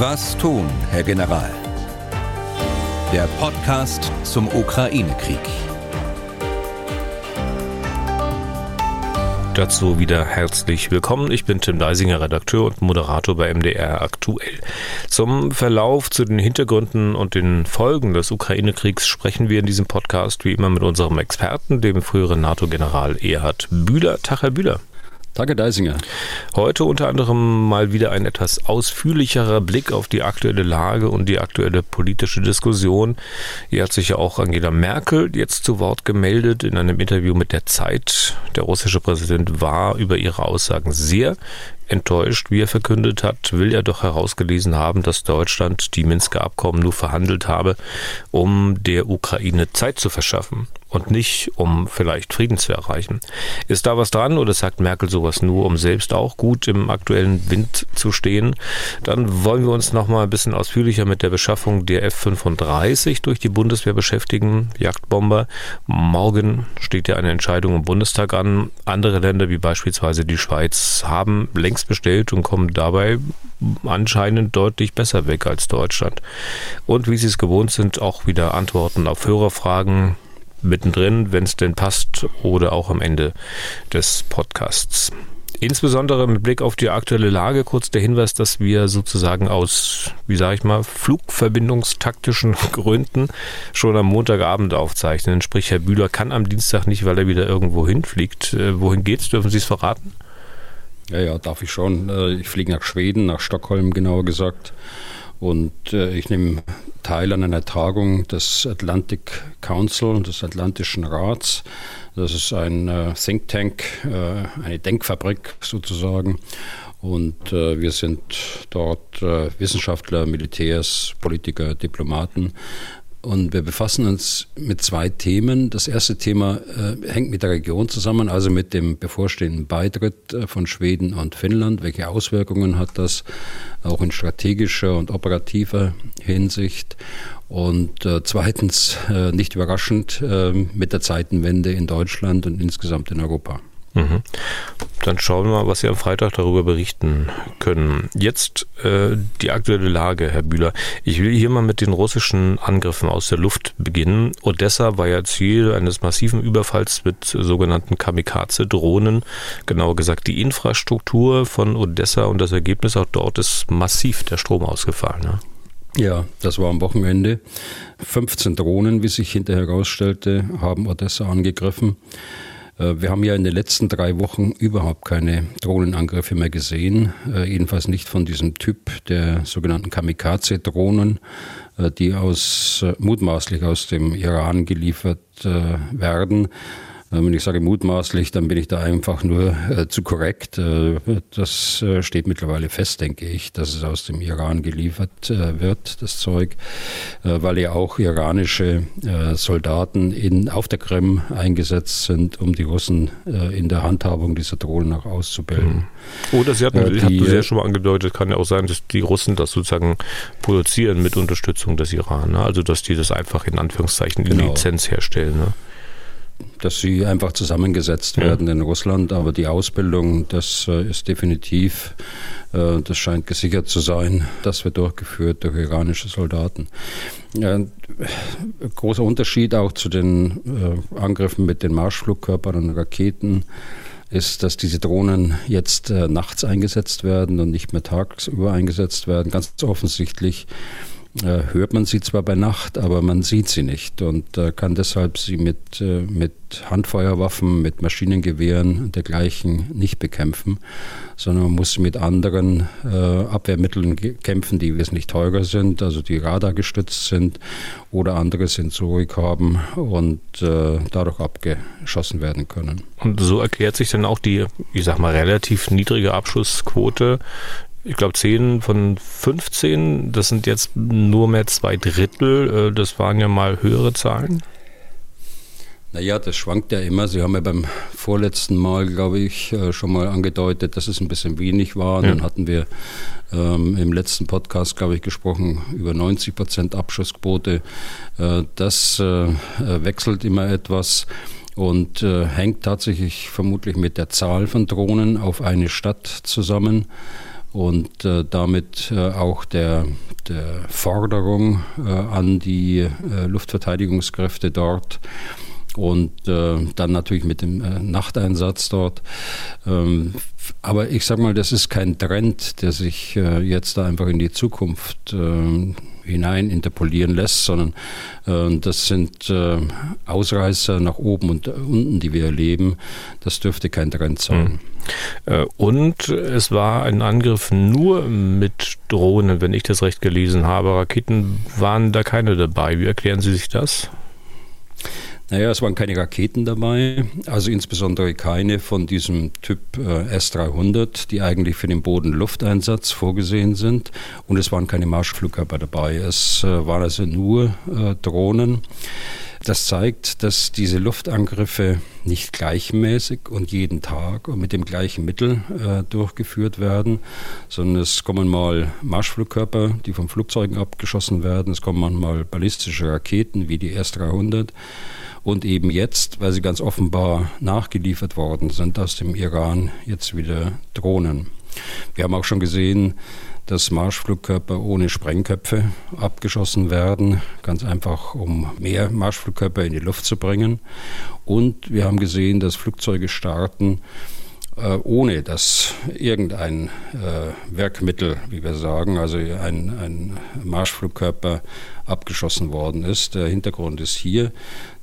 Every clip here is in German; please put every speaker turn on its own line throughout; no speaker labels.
Was tun, Herr General? Der Podcast zum Ukraine-Krieg.
Dazu wieder herzlich willkommen. Ich bin Tim Deisinger, Redakteur und Moderator bei MDR aktuell. Zum Verlauf, zu den Hintergründen und den Folgen des Ukraine-Kriegs sprechen wir in diesem Podcast wie immer mit unserem Experten, dem früheren NATO-General Erhard Bühler. Tag, Herr Bühler.
Danke, Deisinger.
Heute unter anderem mal wieder ein etwas ausführlicherer Blick auf die aktuelle Lage und die aktuelle politische Diskussion. Hier hat sich ja auch Angela Merkel jetzt zu Wort gemeldet in einem Interview mit der Zeit. Der russische Präsident war über ihre Aussagen sehr enttäuscht, wie er verkündet hat, will er doch herausgelesen haben, dass Deutschland die Minsker Abkommen nur verhandelt habe, um der Ukraine Zeit zu verschaffen und nicht, um vielleicht Frieden zu erreichen. Ist da was dran oder sagt Merkel sowas nur, um selbst auch gut im aktuellen Wind zu stehen? Dann wollen wir uns noch mal ein bisschen ausführlicher mit der Beschaffung der F-35 durch die Bundeswehr beschäftigen, Jagdbomber. Morgen steht ja eine Entscheidung im Bundestag an. Andere Länder wie beispielsweise die Schweiz haben längst bestellt und kommen dabei anscheinend deutlich besser weg als Deutschland. Und wie Sie es gewohnt sind, auch wieder Antworten auf Hörerfragen mittendrin, wenn es denn passt, oder auch am Ende des Podcasts. Insbesondere mit Blick auf die aktuelle Lage kurz der Hinweis, dass wir sozusagen aus, wie sage ich mal, flugverbindungstaktischen Gründen schon am Montagabend aufzeichnen. Sprich, Herr Bühler kann am Dienstag nicht, weil er wieder irgendwo hinfliegt. Äh, wohin geht's? Dürfen Sie es verraten?
Ja, ja, darf ich schon. Äh, ich fliege nach Schweden, nach Stockholm genauer gesagt. Und äh, ich nehme teil an einer Tagung des Atlantic Council, des Atlantischen Rats. Das ist ein äh, Think Tank, äh, eine Denkfabrik sozusagen. Und äh, wir sind dort äh, Wissenschaftler, Militärs, Politiker, Diplomaten und wir befassen uns mit zwei Themen. Das erste Thema äh, hängt mit der Region zusammen, also mit dem bevorstehenden Beitritt äh, von Schweden und Finnland. Welche Auswirkungen hat das auch in strategischer und operativer Hinsicht? Und äh, zweitens, äh, nicht überraschend, äh, mit der Zeitenwende in Deutschland und insgesamt in Europa.
Mhm. Dann schauen wir mal, was Sie am Freitag darüber berichten können. Jetzt äh, die aktuelle Lage, Herr Bühler. Ich will hier mal mit den russischen Angriffen aus der Luft beginnen. Odessa war ja Ziel eines massiven Überfalls mit sogenannten Kamikaze-Drohnen. Genauer gesagt die Infrastruktur von Odessa und das Ergebnis auch dort ist massiv der Strom ausgefallen. Ne?
Ja, das war am Wochenende. 15 Drohnen, wie sich hinterher herausstellte, haben Odessa angegriffen. Äh, wir haben ja in den letzten drei Wochen überhaupt keine Drohnenangriffe mehr gesehen, äh, jedenfalls nicht von diesem Typ der sogenannten Kamikaze-Drohnen, äh, die aus mutmaßlich aus dem Iran geliefert werden. Wenn ich sage mutmaßlich, dann bin ich da einfach nur äh, zu korrekt. Äh, das äh, steht mittlerweile fest, denke ich, dass es aus dem Iran geliefert äh, wird, das Zeug, äh, weil ja auch iranische äh, Soldaten in, auf der Krim eingesetzt sind, um die Russen in der Handhabung dieser Drohnen auch auszubilden.
Mhm. Oder Sie hatten, die, hatten Sie ja schon mal angedeutet, kann ja auch sein, dass die Russen das sozusagen produzieren mit Unterstützung des Iran. Ne? Also dass die das einfach in Anführungszeichen in genau. Lizenz herstellen. Ne?
Dass sie einfach zusammengesetzt werden ja. in Russland, aber die Ausbildung, das äh, ist definitiv, äh, das scheint gesichert zu sein, das wird durchgeführt durch iranische Soldaten. großer Unterschied auch zu den äh, Angriffen mit den Marschflugkörpern und Raketen ist, dass diese Drohnen jetzt nachts eingesetzt werden und nicht mehr tagsüber eingesetzt werden. Ganz offensichtlich äh, hört man sie zwar bei Nacht, aber man sieht sie nicht und äh, kann deshalb sie mit, äh, mit Handfeuerwaffen, mit Maschinengewehren und dergleichen nicht bekämpfen, sondern man muss mit anderen äh, Abwehrmitteln kämpfen, die wesentlich teurer sind, also die radargestützt sind oder andere Sensorik haben und äh, dadurch abgeschossen werden können.
Und so erklärt sich dann auch die, ich sag mal, relativ niedrige Abschussquote ich glaube 10 von 15, das sind jetzt nur mehr zwei Drittel. Äh, das waren ja mal höhere Zahlen.
Naja, das schwankt ja immer. Sie haben ja beim vorletzten Mal, glaube ich, äh, schon mal angedeutet, dass es ein bisschen wenig war. Ja. Dann hatten wir ähm, im letzten Podcast, glaube ich, gesprochen über 90 Prozent Abschussquote. Äh, das äh, wechselt immer etwas und äh, hängt tatsächlich vermutlich mit der Zahl von Drohnen auf eine Stadt zusammen. Und äh, damit äh, auch der, der Forderung äh, an die äh, Luftverteidigungskräfte dort und äh, dann natürlich mit dem äh, Nachteinsatz dort. Ähm, aber ich sage mal, das ist kein Trend, der sich jetzt da einfach in die Zukunft äh, hinein interpolieren lässt, sondern äh, das sind äh, Ausreißer nach oben und unten, die wir erleben. Das dürfte kein Trend sein.
Mhm. Und es war ein Angriff nur mit Drohnen, wenn ich das recht gelesen habe. Raketen waren da keine dabei. Wie erklären Sie sich das?
Naja, es waren keine Raketen dabei, also insbesondere keine von diesem Typ äh, S-300, die eigentlich für den Bodenlufteinsatz vorgesehen sind. Und es waren keine Marschflugkörper dabei. Es äh, waren also nur äh, Drohnen. Das zeigt, dass diese Luftangriffe nicht gleichmäßig und jeden Tag und mit dem gleichen Mittel äh, durchgeführt werden, sondern es kommen mal Marschflugkörper, die von Flugzeugen abgeschossen werden, es kommen manchmal ballistische Raketen wie die S-300 und eben jetzt, weil sie ganz offenbar nachgeliefert worden sind aus dem Iran, jetzt wieder Drohnen. Wir haben auch schon gesehen, dass Marschflugkörper ohne Sprengköpfe abgeschossen werden, ganz einfach um mehr Marschflugkörper in die Luft zu bringen. Und wir haben gesehen, dass Flugzeuge starten, ohne dass irgendein äh, Werkmittel, wie wir sagen, also ein, ein Marschflugkörper abgeschossen worden ist. Der Hintergrund ist hier,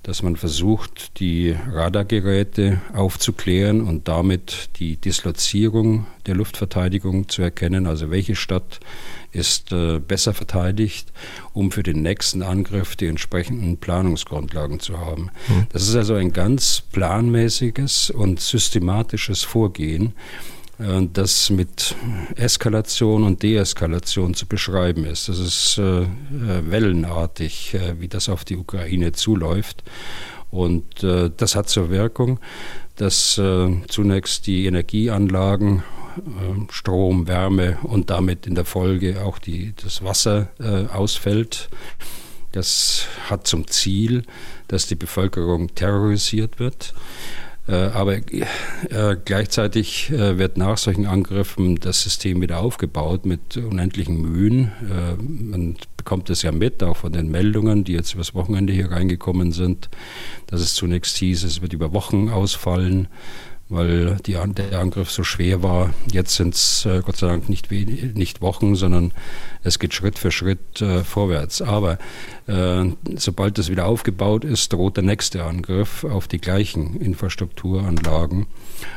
dass man versucht, die Radargeräte aufzuklären und damit die Dislozierung der Luftverteidigung zu erkennen, also welche Stadt ist äh, besser verteidigt, um für den nächsten Angriff die entsprechenden Planungsgrundlagen zu haben. Mhm. Das ist also ein ganz planmäßiges und systematisches Vorgehen, äh, das mit Eskalation und Deeskalation zu beschreiben ist. Das ist äh, äh, wellenartig, wie das auf die Ukraine zuläuft. Und das hat zur Wirkung, dass zunächst die Energieanlagen Strom, Wärme und damit in der Folge auch die, das Wasser ausfällt. Das hat zum Ziel, dass die Bevölkerung terrorisiert wird. Äh, aber äh, gleichzeitig äh, wird nach solchen Angriffen das System wieder aufgebaut mit unendlichen Mühen. Man bekommt es ja mit, auch von den Meldungen, die jetzt übers Wochenende hier reingekommen sind, dass es zunächst hieß, es wird über Wochen ausfallen weil die, der Angriff so schwer war. Jetzt sind es äh, Gott sei Dank nicht, nicht Wochen, sondern es geht Schritt für Schritt äh, vorwärts. Aber äh, sobald das wieder aufgebaut ist, droht der nächste Angriff auf die gleichen Infrastrukturanlagen.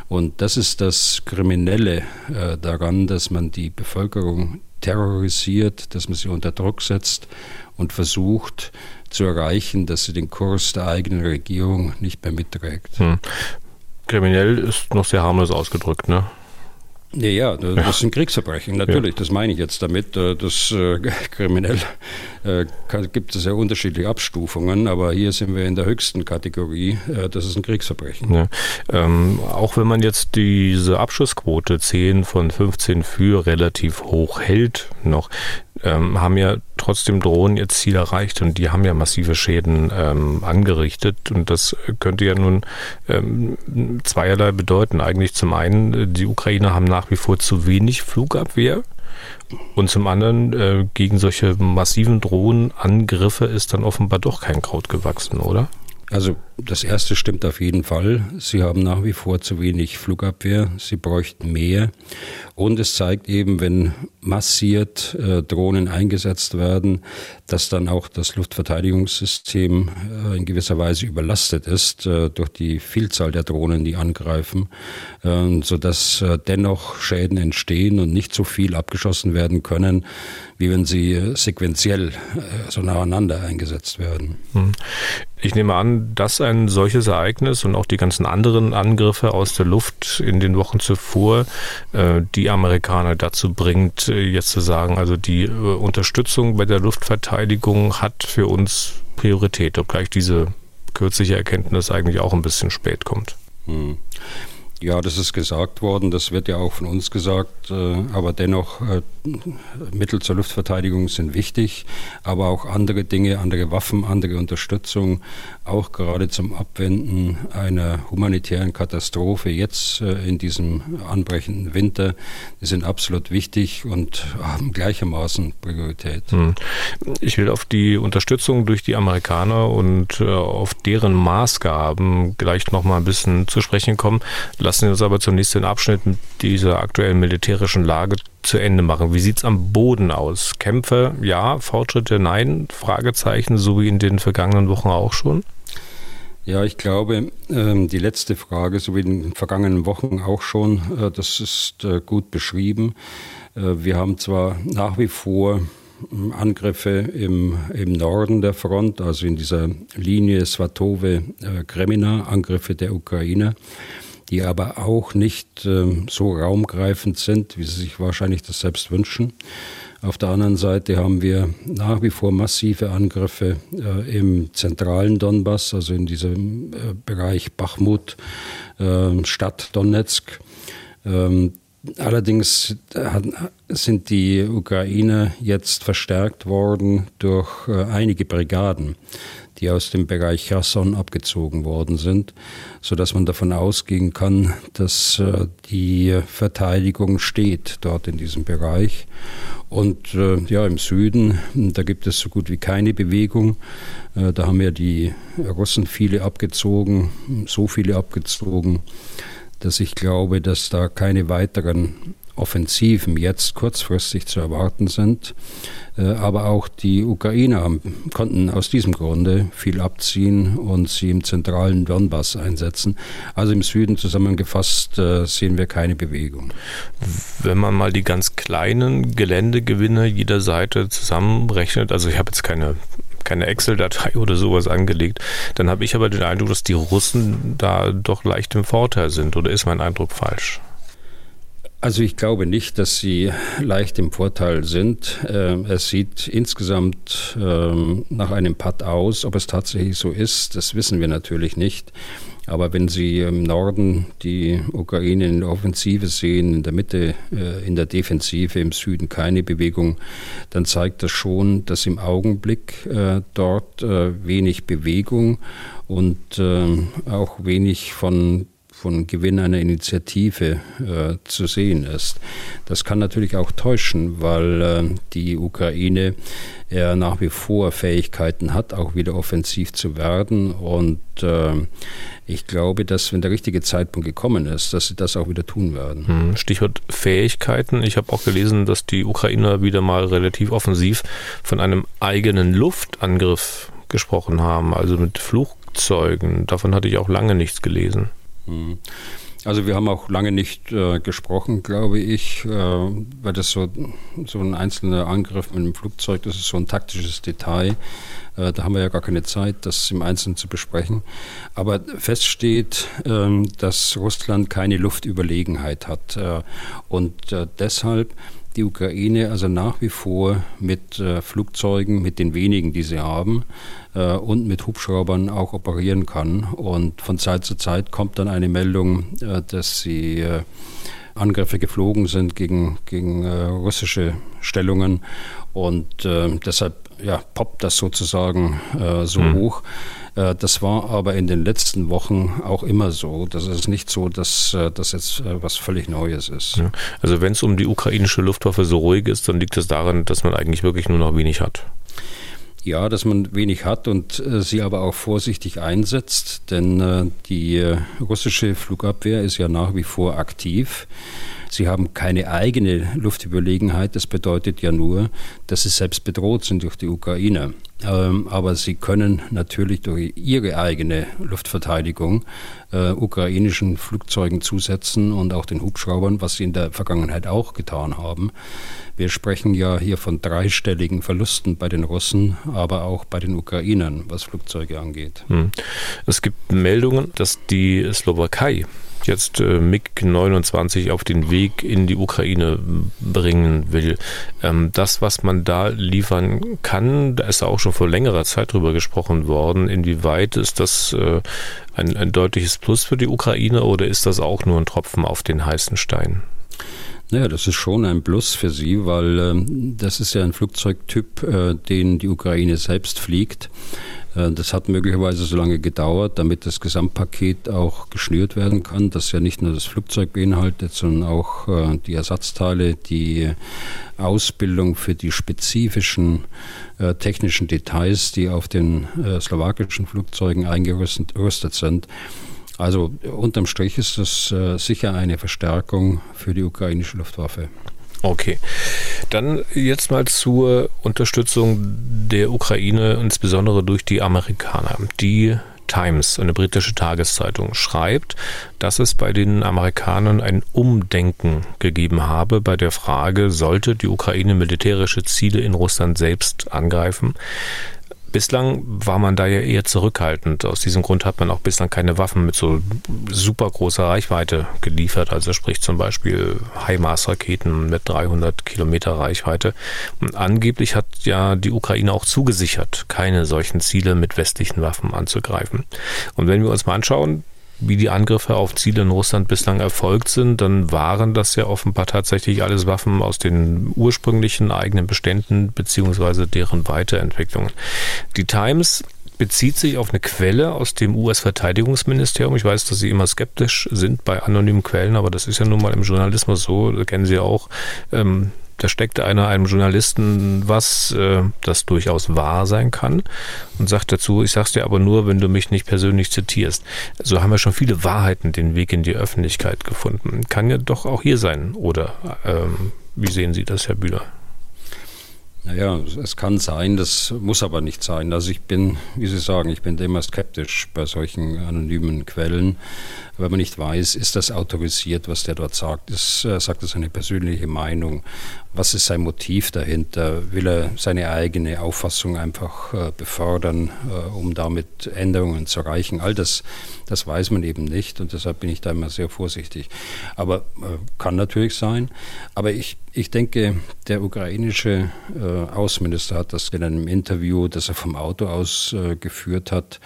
Und das ist das Kriminelle äh, daran, dass man die Bevölkerung terrorisiert, dass man sie unter Druck setzt und versucht zu erreichen, dass sie den Kurs der eigenen Regierung nicht mehr mitträgt. Hm.
Kriminell ist noch sehr harmlos ausgedrückt, ne?
Ja, ja, das ja. sind Kriegsverbrechen, natürlich, ja. das meine ich jetzt damit. Äh, das äh, kriminell äh, gibt es ja unterschiedliche Abstufungen, aber hier sind wir in der höchsten Kategorie, äh, das ist ein Kriegsverbrechen. Ja.
Ähm, auch wenn man jetzt diese Abschussquote 10 von 15 für relativ hoch hält, noch, ähm, haben ja trotzdem Drohnen ihr Ziel erreicht und die haben ja massive Schäden ähm, angerichtet und das könnte ja nun ähm, zweierlei bedeuten. Eigentlich zum einen, die Ukrainer haben nach wie vor zu wenig Flugabwehr und zum anderen, äh, gegen solche massiven Drohnenangriffe ist dann offenbar doch kein Kraut gewachsen, oder?
Also das erste stimmt auf jeden Fall. Sie haben nach wie vor zu wenig Flugabwehr. Sie bräuchten mehr. Und es zeigt eben, wenn massiert äh, Drohnen eingesetzt werden, dass dann auch das Luftverteidigungssystem äh, in gewisser Weise überlastet ist äh, durch die Vielzahl der Drohnen, die angreifen, äh, sodass äh, dennoch Schäden entstehen und nicht so viel abgeschossen werden können, wie wenn sie äh, sequenziell äh, so nacheinander eingesetzt werden. Hm.
Ich nehme an, dass ein solches Ereignis und auch die ganzen anderen Angriffe aus der Luft in den Wochen zuvor äh, die Amerikaner dazu bringt, jetzt zu sagen, also die Unterstützung bei der Luftverteidigung hat für uns Priorität, obgleich diese kürzliche Erkenntnis eigentlich auch ein bisschen spät kommt. Hm.
Ja, das ist gesagt worden, das wird ja auch von uns gesagt, äh, aber dennoch, äh, Mittel zur Luftverteidigung sind wichtig, aber auch andere Dinge, andere Waffen, andere Unterstützung, auch gerade zum Abwenden einer humanitären Katastrophe jetzt äh, in diesem anbrechenden Winter, die sind absolut wichtig und haben gleichermaßen Priorität. Hm.
Ich will auf die Unterstützung durch die Amerikaner und auf deren Maßgaben gleich noch mal ein bisschen zu sprechen kommen. Lassen Sie uns aber zunächst den Abschnitt mit dieser aktuellen militärischen Lage zu Ende machen. Wie sieht es am Boden aus? Kämpfe ja, Fortschritte nein, Fragezeichen, so wie in den vergangenen Wochen auch schon?
Ja, ich glaube, ähm, die letzte Frage, so wie in den vergangenen Wochen auch schon, äh, das ist äh, gut beschrieben. Äh, wir haben zwar nach wie vor ähm, Angriffe im, im Norden der Front, also in dieser Linie Svatove-Kremina, Angriffe der Ukraine die aber auch nicht ähm, so raumgreifend sind, wie sie sich wahrscheinlich das selbst wünschen. Auf der anderen Seite haben wir nach wie vor massive Angriffe äh, im zentralen Donbass, also in diesem äh, Bereich Bachmut, äh, Stadt Donetsk. Ähm, allerdings sind die Ukrainer jetzt verstärkt worden durch äh, einige Brigaden die aus dem Bereich Cherson abgezogen worden sind, so dass man davon ausgehen kann, dass äh, die Verteidigung steht dort in diesem Bereich. Und äh, ja, im Süden, da gibt es so gut wie keine Bewegung. Äh, da haben ja die Russen viele abgezogen, so viele abgezogen, dass ich glaube, dass da keine weiteren Offensiven jetzt kurzfristig zu erwarten sind. Äh, aber auch die Ukrainer konnten aus diesem Grunde viel abziehen und sie im zentralen Donbass einsetzen. Also im Süden zusammengefasst äh, sehen wir keine Bewegung.
Wenn man mal die ganz kleinen Geländegewinne jeder Seite zusammenrechnet, also ich habe jetzt keine keine Excel-Datei oder sowas angelegt, dann habe ich aber den Eindruck, dass die Russen da doch leicht im Vorteil sind. Oder ist mein Eindruck falsch?
Also ich glaube nicht, dass sie leicht im Vorteil sind. Ähm, es sieht insgesamt ähm, nach einem Patt aus. Ob es tatsächlich so ist, das wissen wir natürlich nicht. Aber wenn Sie im Norden die Ukraine in der Offensive sehen, in der Mitte äh, in der Defensive, im Süden keine Bewegung, dann zeigt das schon, dass im Augenblick äh, dort äh, wenig Bewegung und ähm, auch wenig von von Gewinn einer Initiative äh, zu sehen ist. Das kann natürlich auch täuschen, weil äh, die Ukraine ja nach wie vor Fähigkeiten hat, auch wieder offensiv zu werden. Und äh, ich glaube, dass wenn der richtige Zeitpunkt gekommen ist, dass sie das auch wieder tun werden.
Hm, Stichwort Fähigkeiten. Ich habe auch gelesen, dass die Ukrainer wieder mal relativ offensiv von einem eigenen Luftangriff gesprochen haben, also mit Flugzeugen. Davon hatte ich auch lange nichts gelesen.
Mhm. Also wir haben auch lange nicht äh, gesprochen, glaube ich, äh, weil das so, so ein einzelner Angriff mit dem Flugzeug, das ist so ein taktisches Detail. Äh, da haben wir ja gar keine Zeit, das im Einzelnen zu besprechen. Aber fest steht, ähm, dass Russland keine Luftüberlegenheit hat. Äh, und äh, deshalb die Ukraine also nach wie vor mit äh, Flugzeugen, mit den wenigen, die sie haben, äh, und mit Hubschraubern auch operieren kann. Und von Zeit zu Zeit kommt dann eine Meldung, äh, dass sie äh, Angriffe geflogen sind gegen, gegen äh, russische Stellungen. Und äh, deshalb ja, poppt das sozusagen so mhm. hoch. Äh, das war aber in den letzten Wochen auch immer so. Das ist nicht so, dass äh, das jetzt äh, was völlig Neues ist.
Also wenn es um die ukrainische Luftwaffe so ruhig ist, dann liegt es daran, dass man eigentlich wirklich nur noch wenig hat.
Ja, dass man wenig hat und äh, sie aber auch vorsichtig einsetzt, denn äh, die äh, russische Flugabwehr ist ja nach wie vor aktiv. Sie haben keine eigene Luftüberlegenheit. Das bedeutet ja nur, dass sie selbst bedroht sind durch die Ukrainer. Ähm, aber sie können natürlich durch ihre eigene Luftverteidigung äh, ukrainischen Flugzeugen zusetzen und auch den Hubschraubern, was sie in der Vergangenheit auch getan haben. Wir sprechen ja hier von dreistelligen Verlusten bei den Russen, aber auch bei den Ukrainern, was Flugzeuge angeht. Hm.
Es gibt Meldungen, dass die Slowakei jetzt äh, MiG-29 auf den Weg in die Ukraine bringen will. Ähm, das, was man da liefern kann, da ist auch schon vor längerer Zeit drüber gesprochen worden. Inwieweit ist das äh, ein, ein deutliches Plus für die Ukraine oder ist das auch nur ein Tropfen auf den heißen Stein?
Naja, das ist schon ein Plus für sie, weil äh, das ist ja ein Flugzeugtyp, äh, den die Ukraine selbst fliegt. Äh, das hat möglicherweise so lange gedauert, damit das Gesamtpaket auch geschnürt werden kann, das ja nicht nur das Flugzeug beinhaltet, sondern auch äh, die Ersatzteile, die Ausbildung für die spezifischen äh, technischen Details, die auf den slowakischen Flugzeugen eingerüstet sind. Also unterm Strich ist das sicher eine Verstärkung für die ukrainische Luftwaffe.
Okay. Dann jetzt mal zur Unterstützung der Ukraine, insbesondere durch die Amerikaner. Die Times, eine britische Tageszeitung, schreibt, dass es bei den Amerikanern ein Umdenken gegeben habe bei der Frage, sollte die Ukraine militärische Ziele in Russland selbst angreifen. Bislang war man da ja eher zurückhaltend. Aus diesem Grund hat man auch bislang keine Waffen mit so super großer Reichweite geliefert. Also sprich zum Beispiel HIMARS-Raketen mit 300 Kilometer Reichweite. Und angeblich hat ja die Ukraine auch zugesichert, keine solchen Ziele mit westlichen Waffen anzugreifen. Und wenn wir uns mal anschauen, wie die Angriffe auf Ziele in Russland bislang erfolgt sind, dann waren das ja offenbar tatsächlich alles Waffen aus den ursprünglichen eigenen Beständen beziehungsweise deren Weiterentwicklungen. Die Times bezieht sich auf eine Quelle aus dem US-Verteidigungsministerium. Ich weiß, dass Sie immer skeptisch sind bei anonymen Quellen, aber das ist ja nun mal im Journalismus so, kennen Sie auch. Ähm, da steckt einer einem Journalisten was, äh, das durchaus wahr sein kann und sagt dazu, ich sag's dir aber nur, wenn du mich nicht persönlich zitierst. So haben wir schon viele Wahrheiten den Weg in die Öffentlichkeit gefunden. Kann ja doch auch hier sein, oder ähm, wie sehen Sie das, Herr Bühler?
Naja, es kann sein, das muss aber nicht sein. Also ich bin, wie Sie sagen, ich bin immer skeptisch bei solchen anonymen Quellen weil man nicht weiß, ist das autorisiert, was der dort sagt, ist, sagt er seine persönliche Meinung, was ist sein Motiv dahinter, will er seine eigene Auffassung einfach äh, befördern, äh, um damit Änderungen zu erreichen, all das, das weiß man eben nicht und deshalb bin ich da immer sehr vorsichtig. Aber äh, kann natürlich sein, aber ich, ich denke, der ukrainische Außenminister hat das in einem Interview, das er vom Auto aus geführt hat,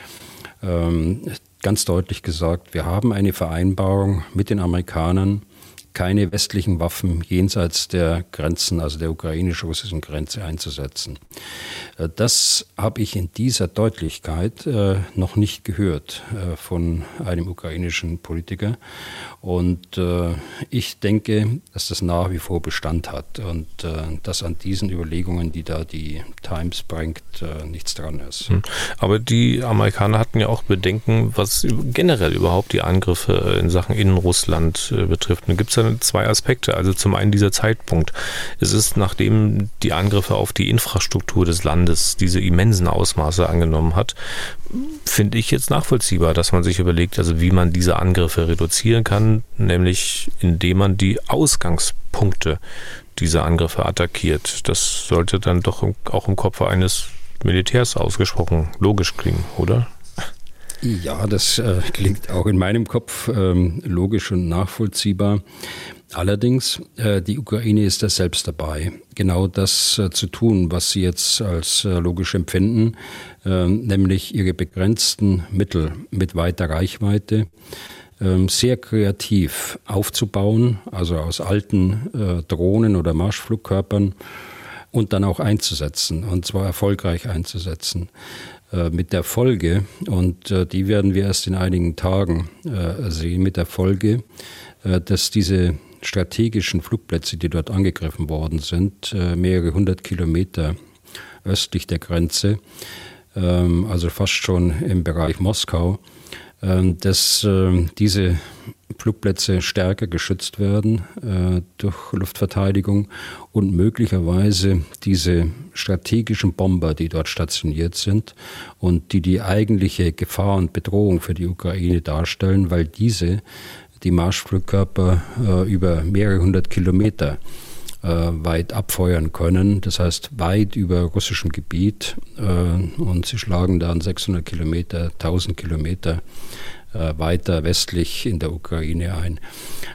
ähm, ganz deutlich gesagt, wir haben eine Vereinbarung mit den Amerikanern, keine westlichen Waffen jenseits der Grenzen, also der ukrainisch-russischen Grenze einzusetzen. Äh, das habe ich in dieser Deutlichkeit äh, noch nicht gehört äh, von einem ukrainischen Politiker. Und ich denke, dass das nach wie vor Bestand hat und dass an diesen Überlegungen, die da die Times bringt, nichts dran ist. Hm.
Aber die Amerikaner hatten ja auch Bedenken, was generell überhaupt die Angriffe in Sachen Innenrussland betrifft. Gibt es zwei Aspekte. Also zum einen dieser Zeitpunkt. Es ist, nachdem die Angriffe auf die Infrastruktur des Landes diese immensen Ausmaße angenommen hat, finde ich jetzt nachvollziehbar, dass man sich überlegt, also wie man diese Angriffe reduzieren kann, nämlich indem man die Ausgangspunkte dieser Angriffe attackiert. Das sollte dann doch auch im Kopf eines Militärs ausgesprochen logisch klingen, oder?
Ja, das äh, klingt auch in meinem Kopf ähm, logisch und nachvollziehbar. Allerdings, äh, die Ukraine ist da selbst dabei, genau das äh, zu tun, was sie jetzt als äh, logisch empfinden, äh, nämlich ihre begrenzten Mittel mit weiter Reichweite ähm, sehr kreativ aufzubauen, also aus alten äh, Drohnen oder Marschflugkörpern und dann auch einzusetzen, und zwar erfolgreich einzusetzen. Äh, mit der Folge, und äh, die werden wir erst in einigen Tagen äh, sehen, mit der Folge, dass diese strategischen Flugplätze, die dort angegriffen worden sind, mehrere hundert Kilometer östlich der Grenze, ähm, also fast schon im Bereich Moskau, ähm, dass ähm, diese Flugplätze stärker geschützt werden äh, durch Luftverteidigung und möglicherweise diese strategischen Bomber, die dort stationiert sind und die die eigentliche Gefahr und Bedrohung für die Ukraine darstellen, weil diese die Marschflugkörper äh, über mehrere hundert Kilometer äh, weit abfeuern können, das heißt weit über russischem Gebiet äh, und sie schlagen dann 600 Kilometer, 1000 Kilometer weiter westlich in der Ukraine ein.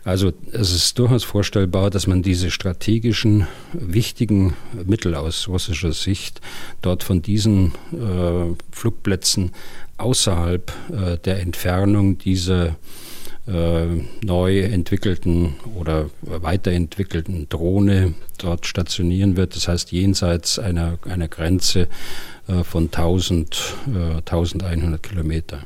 Also es ist durchaus vorstellbar, dass man diese strategischen wichtigen Mittel aus russischer Sicht dort von diesen äh, Flugplätzen außerhalb äh, der Entfernung dieser äh, neu entwickelten oder weiterentwickelten Drohne dort stationieren wird. Das heißt jenseits einer, einer Grenze äh, von 1000, äh, 1100 Kilometer.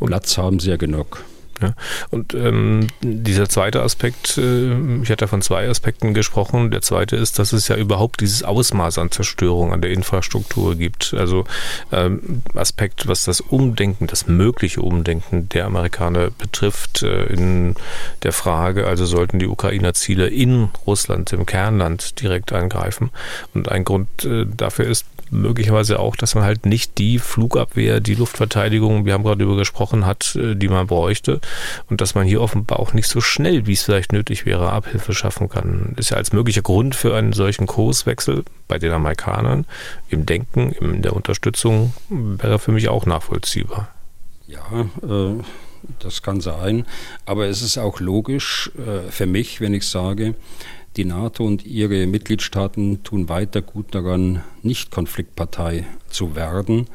Platz haben sie ja genug.
Ja. Und ähm, dieser zweite Aspekt, äh, ich hatte von zwei Aspekten gesprochen. Der zweite ist, dass es ja überhaupt dieses Ausmaß an Zerstörung an der Infrastruktur gibt. Also ähm, Aspekt, was das Umdenken, das mögliche Umdenken der Amerikaner betrifft, äh, in der Frage, also sollten die Ukrainer Ziele in Russland, im Kernland direkt angreifen. Und ein Grund äh, dafür ist möglicherweise auch, dass man halt nicht die Flugabwehr, die Luftverteidigung, wir haben gerade darüber gesprochen, hat, äh, die man bräuchte und dass man hier offenbar auch nicht so schnell, wie es vielleicht nötig wäre, Abhilfe schaffen kann. Ist ja als möglicher Grund für einen solchen Kurswechsel bei den Amerikanern im Denken, in der Unterstützung wäre für mich auch nachvollziehbar.
Ja, äh, das kann sein, aber es ist auch logisch äh, für mich, wenn ich sage, die NATO und ihre Mitgliedstaaten tun weiter gut daran, nicht Konfliktpartei zu werden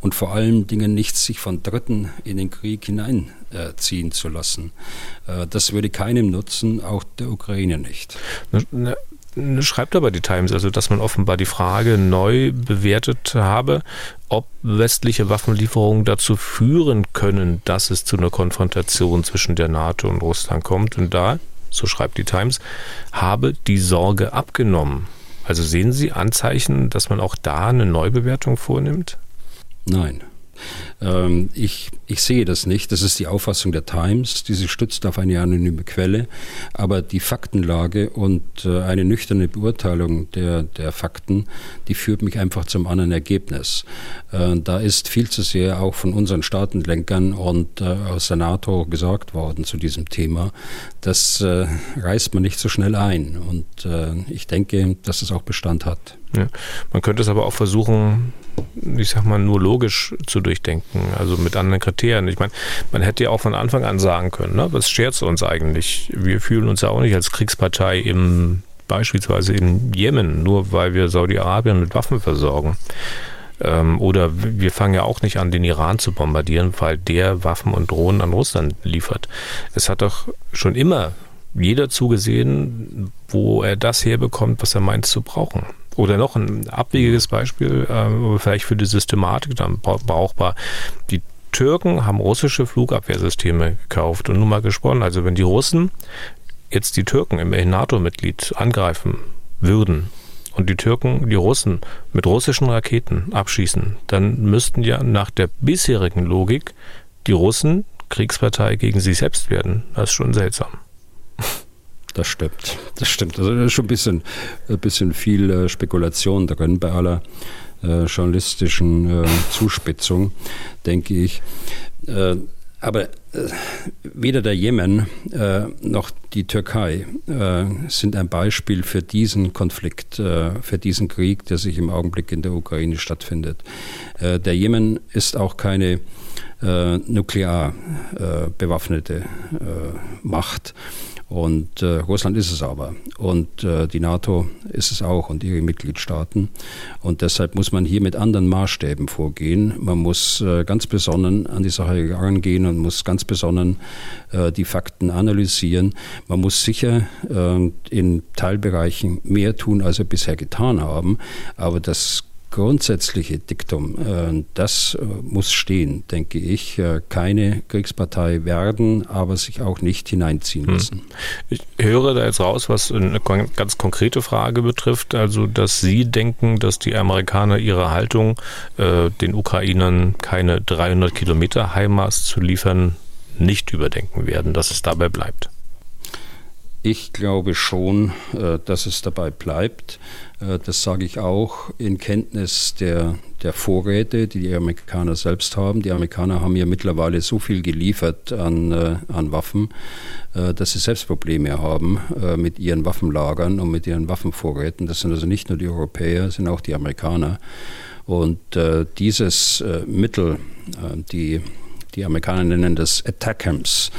und vor allen Dingen nicht sich von Dritten in den Krieg hineinziehen zu lassen. Äh, das würde keinem nutzen, auch der Ukraine nicht.
Schreibt aber die Times, also dass man offenbar die Frage neu bewertet habe, ob westliche Waffenlieferungen dazu führen können, dass es zu einer Konfrontation zwischen der NATO und Russland kommt. Und da so schreibt die Times, habe die Sorge abgenommen. Also sehen Sie Anzeichen, dass man auch da eine Neubewertung vornimmt?
Nein. Ähm, ich, ich sehe das nicht. Das ist die Auffassung der Times, die sich stützt auf eine anonyme Quelle. Aber die Faktenlage und äh, eine nüchterne Beurteilung der, der Fakten, die führt mich einfach zum anderen Ergebnis. Äh, da ist viel zu sehr auch von unseren Staatenlenkern und äh, aus der NATO gesagt worden zu diesem Thema. Das reißt man nicht so schnell ein. Und ich denke, dass es auch Bestand hat.
Ja. Man könnte es aber auch versuchen, ich sag mal, nur logisch zu durchdenken, also mit anderen Kriterien. Ich meine, man hätte ja auch von Anfang an sagen können, ne, was scherzt uns eigentlich? Wir fühlen uns ja auch nicht als Kriegspartei im beispielsweise in Jemen, nur weil wir Saudi-Arabien mit Waffen versorgen. Ähm, oder wir fangen ja auch nicht an, den Iran zu bombardieren, weil der Waffen und Drohnen an Russland liefert. Es hat doch schon immer jeder zugesehen, wo er das herbekommt, was er meint zu brauchen. Oder noch ein abwegiges Beispiel, äh, vielleicht für die Systematik dann brauchbar. Die Türken haben russische Flugabwehrsysteme gekauft und nun mal gesponnen. Also wenn die Russen jetzt die Türken im NATO-Mitglied angreifen würden und die Türken die Russen mit russischen Raketen abschießen, dann müssten ja nach der bisherigen Logik die Russen Kriegspartei gegen sich selbst werden. Das ist schon seltsam.
Das stimmt. Das stimmt. Also das ist schon ein bisschen, ein bisschen viel äh, Spekulation drin bei aller äh, journalistischen äh, Zuspitzung, denke ich. Äh, aber äh, weder der Jemen äh, noch die Türkei sind ein Beispiel für diesen Konflikt, für diesen Krieg, der sich im Augenblick in der Ukraine stattfindet. der Jemen ist auch keine nuklear bewaffnete Macht. Und äh, Russland ist es aber. Und äh, die NATO ist es auch und ihre Mitgliedstaaten. Und deshalb muss man hier mit anderen Maßstäben vorgehen. Man muss äh, ganz besonnen an die Sache herangehen und muss ganz besonnen äh, die Fakten analysieren. Man muss sicher äh, in Teilbereichen mehr tun, als wir bisher getan haben. Aber das grundsätzliche Diktum, äh, das äh, muss stehen, denke ich. Äh, keine Kriegspartei werden, aber sich auch nicht hineinziehen hm. lassen.
Ich höre da jetzt raus, was eine ganz konkrete Frage betrifft, also dass Sie denken, dass die Amerikaner ihre Haltung, den Ukrainern keine 300 Kilometer HIMARS zu liefern, nicht überdenken werden, dass es dabei bleibt.
Ich glaube schon, dass es dabei bleibt. Äh, das sage ich auch in Kenntnis der, der Vorräte, die die Amerikaner selbst haben. Die Amerikaner haben ja mittlerweile so viel geliefert an, äh, an Waffen, äh, dass sie selbst Probleme haben mit ihren Waffenlagern und mit ihren Waffenvorräten. Das sind also nicht nur die Europäer, sind auch die Amerikaner. Und dieses Mittel, die Die Amerikaner nennen das Attackams.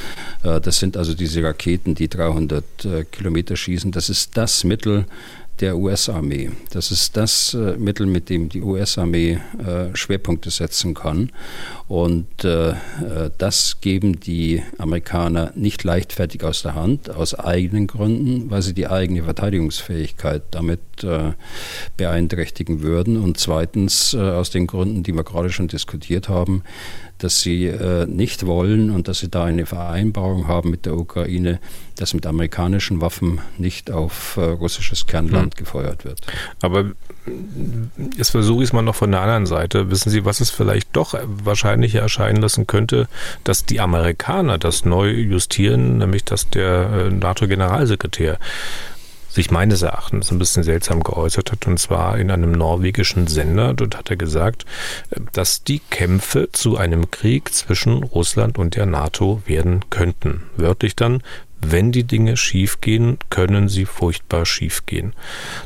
Das sind also diese Raketen, die 300 Kilometer schießen. Das ist das Mittel, der US-Armee. Das ist das äh, Mittel, mit dem die US-Armee äh, Schwerpunkte setzen kann. Und äh, äh, das geben die Amerikaner nicht leichtfertig aus der Hand, aus eigenen Gründen, weil sie die eigene Verteidigungsfähigkeit damit äh, beeinträchtigen würden. Und zweitens äh, aus den Gründen, die wir gerade schon diskutiert haben, dass sie äh, nicht wollen und dass sie da eine Vereinbarung haben mit der Ukraine, dass mit amerikanischen Waffen nicht auf äh, russisches Kernland hm. gefeuert wird.
Aber jetzt versuche ich es mal noch von der anderen Seite. Wissen Sie, was es vielleicht doch wahrscheinlicher erscheinen lassen könnte, dass die Amerikaner das neu justieren, nämlich dass der äh, NATO-Generalsekretär sich meines Erachtens ein bisschen seltsam geäußert hat, und zwar in einem norwegischen Sender. Dort hat er gesagt, dass die Kämpfe zu einem Krieg zwischen Russland und der NATO werden könnten. Wörtlich dann, wenn die Dinge schiefgehen, können sie furchtbar schiefgehen.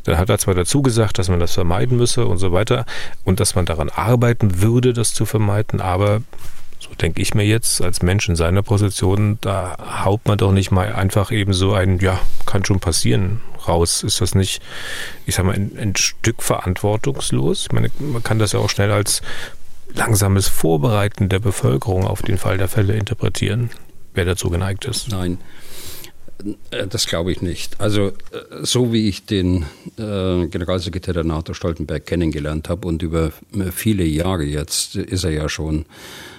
Dann hat er zwar dazu gesagt, dass man das vermeiden müsse und so weiter und dass man daran arbeiten würde, das zu vermeiden, aber so denke ich mir jetzt als Mensch in seiner Position, da haut man doch nicht mal einfach eben so ein, ja, kann schon passieren, raus. Ist das nicht, ich sag mal, ein, ein Stück verantwortungslos? Ich meine, man kann das ja auch schnell als langsames Vorbereiten der Bevölkerung auf den Fall der Fälle interpretieren, wer dazu geneigt ist.
Nein. Äh, das glaube ich nicht. Also, äh, so wie ich den äh, Generalsekretär der NATO Stoltenberg kennengelernt habe und über viele Jahre jetzt ist er ja schon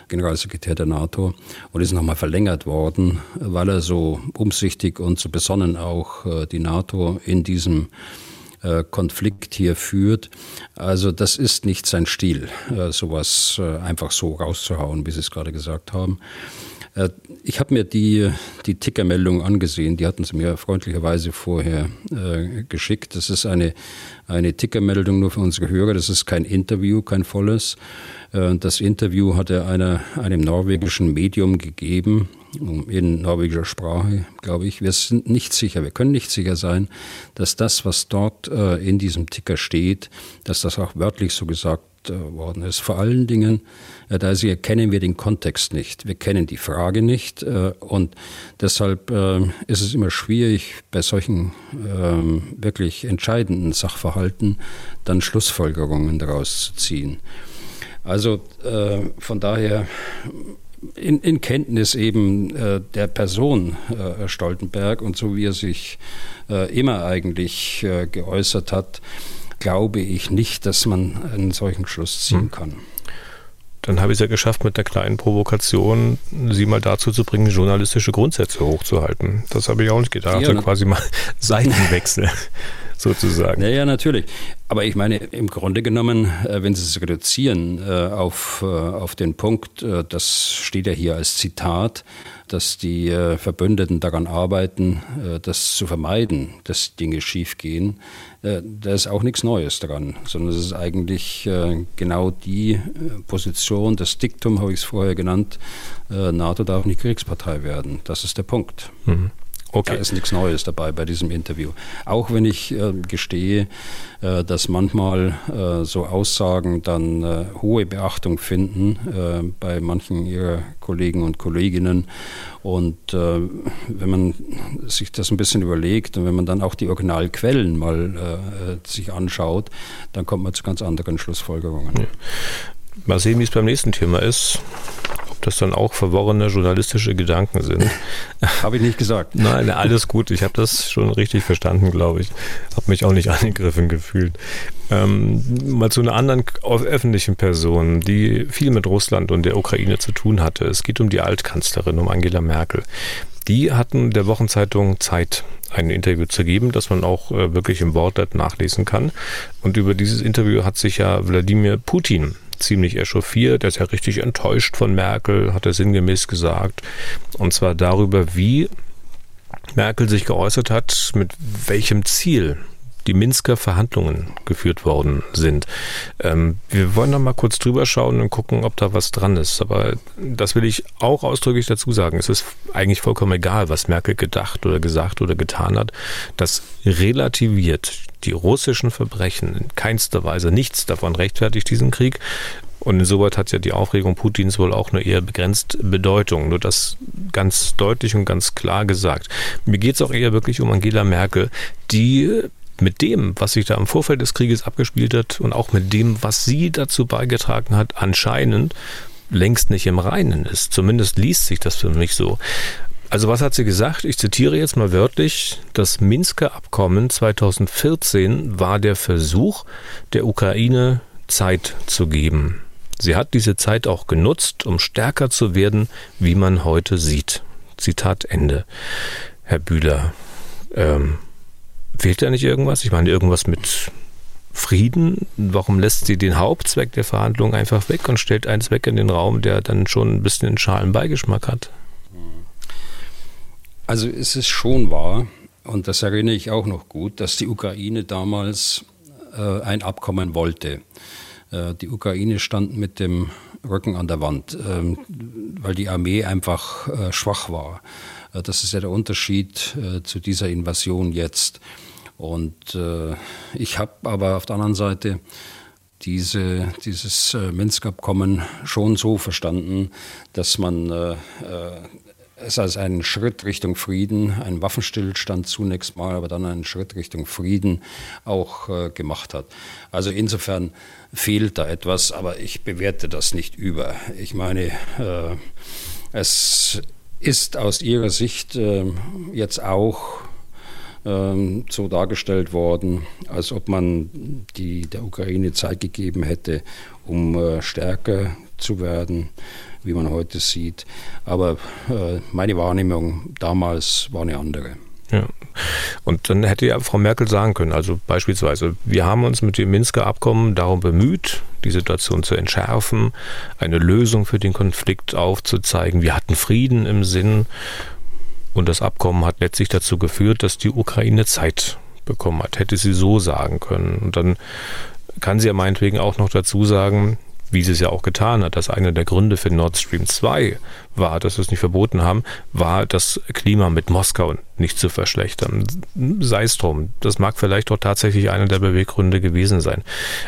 Generalsekretär der NATO und ist nochmal verlängert worden, weil er so umsichtig und so besonnen auch äh, die NATO in diesem äh, Konflikt hier führt. Also das ist nicht sein Stil, äh, sowas einfach so rauszuhauen, wie Sie es gerade gesagt haben. Ich habe mir die, die Tickermeldung angesehen, die hatten sie mir freundlicherweise vorher äh, geschickt. Das ist eine, eine Tickermeldung nur für unsere Hörer, das ist kein Interview, kein volles. Äh, das Interview hat er einer, einem norwegischen Medium gegeben, in norwegischer Sprache, glaube ich. Wir sind nicht sicher, wir können nicht sicher sein, dass das, was dort äh, in diesem Ticker steht, dass das auch wörtlich so gesagt äh, worden ist. Vor allen Dingen, da kennen wir den Kontext nicht. Wir kennen die Frage nicht. Und deshalb ist es immer schwierig, bei solchen ähm, wirklich entscheidenden Sachverhalten dann Schlussfolgerungen daraus zu ziehen. Also äh, von daher in, in, Kenntnis eben äh, der Person äh, Stoltenberg und so wie er sich äh, immer eigentlich äh, geäußert hat, glaube ich nicht, dass man einen solchen Schluss ziehen hm. kann.
Dann habe ich es ja geschafft, mit der kleinen Provokation Sie mal dazu zu bringen, journalistische Grundsätze hochzuhalten. Das habe ich auch nicht gedacht. Ja, also quasi mal Seitenwechsel sozusagen.
Ja, ja, natürlich. Aber ich meine, im Grunde genommen, äh, wenn Sie es reduzieren äh, auf, äh, auf den Punkt, das steht ja hier als Zitat, dass die Verbündeten daran arbeiten, das zu vermeiden, dass Dinge schiefgehen, da ist auch nichts Neues dran, sondern es ist eigentlich genau die Position, das Diktum habe ich es vorher genannt, NATO darf nicht Kriegspartei werden. Das ist der Punkt. Mhm. Okay. Da ist nichts Neues dabei bei diesem Interview. Auch wenn ich äh, gestehe, äh, dass manchmal äh, so Aussagen dann äh, hohe Beachtung finden äh, bei manchen ihrer Kollegen und Kolleginnen. Und äh, wenn man sich das ein bisschen überlegt und wenn man dann auch die Originalquellen mal sich anschaut, dann kommt man zu ganz anderen Schlussfolgerungen. Ja.
Mal sehen, wie es beim nächsten Thema ist das dann auch verworrene journalistische Gedanken sind.
habe ich nicht gesagt.
Nein, alles gut. Ich habe das schon richtig verstanden, glaube ich. Habe mich auch nicht angegriffen gefühlt. Ähm, mal zu einer anderen öffentlichen Person, die viel mit Russland und der Ukraine zu tun hatte. Es geht um die Altkanzlerin, um Angela Merkel. Die hatten der Wochenzeitung Zeit ein Interview zu geben, das man auch äh, wirklich im Wortlet nachlesen kann. Und über dieses Interview hat sich ja Wladimir Putin ziemlich echauffiert, er ist ja richtig enttäuscht von Merkel, hat er sinngemäß gesagt. Und zwar darüber, wie Merkel sich geäußert hat, mit welchem Ziel die Minsker Verhandlungen geführt worden sind. Ähm, wir wollen noch mal kurz drüber schauen und gucken, ob da was dran ist. Aber das will ich auch ausdrücklich dazu sagen. Es ist eigentlich vollkommen egal, was Merkel gedacht oder gesagt oder getan hat. Das relativiert die russischen Verbrechen in keinster Weise. Nichts davon rechtfertigt diesen Krieg. Und insoweit hat ja die Aufregung Putins wohl auch nur eher begrenzt Bedeutung. Nur das ganz deutlich und ganz klar gesagt. Mir geht es auch eher wirklich um Angela Merkel, die mit dem, was sich da im Vorfeld des Krieges abgespielt hat und auch mit dem, was sie dazu beigetragen hat, anscheinend längst nicht im Reinen ist. Zumindest liest sich das für mich so. Also was hat sie gesagt? Ich zitiere jetzt mal wörtlich. Das Minsker Abkommen 2014 war der Versuch, der Ukraine Zeit zu geben. Sie hat diese Zeit auch genutzt, um stärker zu werden, wie man heute sieht. Zitat Ende. Herr Bühler, ähm, fehlt da nicht irgendwas? Ich meine, irgendwas mit Frieden? Warum lässt sie den Hauptzweck der Verhandlungen einfach weg und stellt einen Zweck in den Raum, der dann schon ein bisschen einen schalen Beigeschmack hat?
Also es ist schon wahr, und das erinnere ich auch noch gut, dass die Ukraine damals äh, ein Abkommen wollte. Äh, die Ukraine stand mit dem Rücken an der Wand, ähm, weil die Armee einfach äh, schwach war. Äh, das ist ja der Unterschied zu dieser Invasion jetzt. Und ich habe aber auf der anderen Seite diese, dieses Minsk-Abkommen schon so verstanden, dass man es als einen Schritt Richtung Frieden, einen Waffenstillstand zunächst mal, aber dann einen Schritt Richtung Frieden auch äh, gemacht hat. Also insofern fehlt da etwas, aber ich bewerte das nicht über. Ich meine, äh, es ist aus Ihrer Sicht äh, jetzt auch ähm, so dargestellt worden, als ob man die, der Ukraine Zeit gegeben hätte, um äh, stärker zu werden wie man heute sieht. Aber äh, meine Wahrnehmung damals war eine andere.
Ja. Und dann hätte ja Frau Merkel sagen können, also beispielsweise, wir haben uns mit dem Minsker Abkommen darum bemüht, die Situation zu entschärfen, eine Lösung für den Konflikt aufzuzeigen. Wir hatten Frieden im Sinn und das Abkommen hat letztlich dazu geführt, dass die Ukraine Zeit bekommen hat. Hätte sie so sagen können. Und dann kann sie ja meinetwegen auch noch dazu sagen, wie sie es ja auch getan hat, dass einer der Gründe für Nord Stream 2 war, dass wir es nicht verboten haben, war das Klima mit Moskau nicht zu verschlechtern. Sei es drum. Das mag vielleicht auch tatsächlich einer der Beweggründe gewesen sein.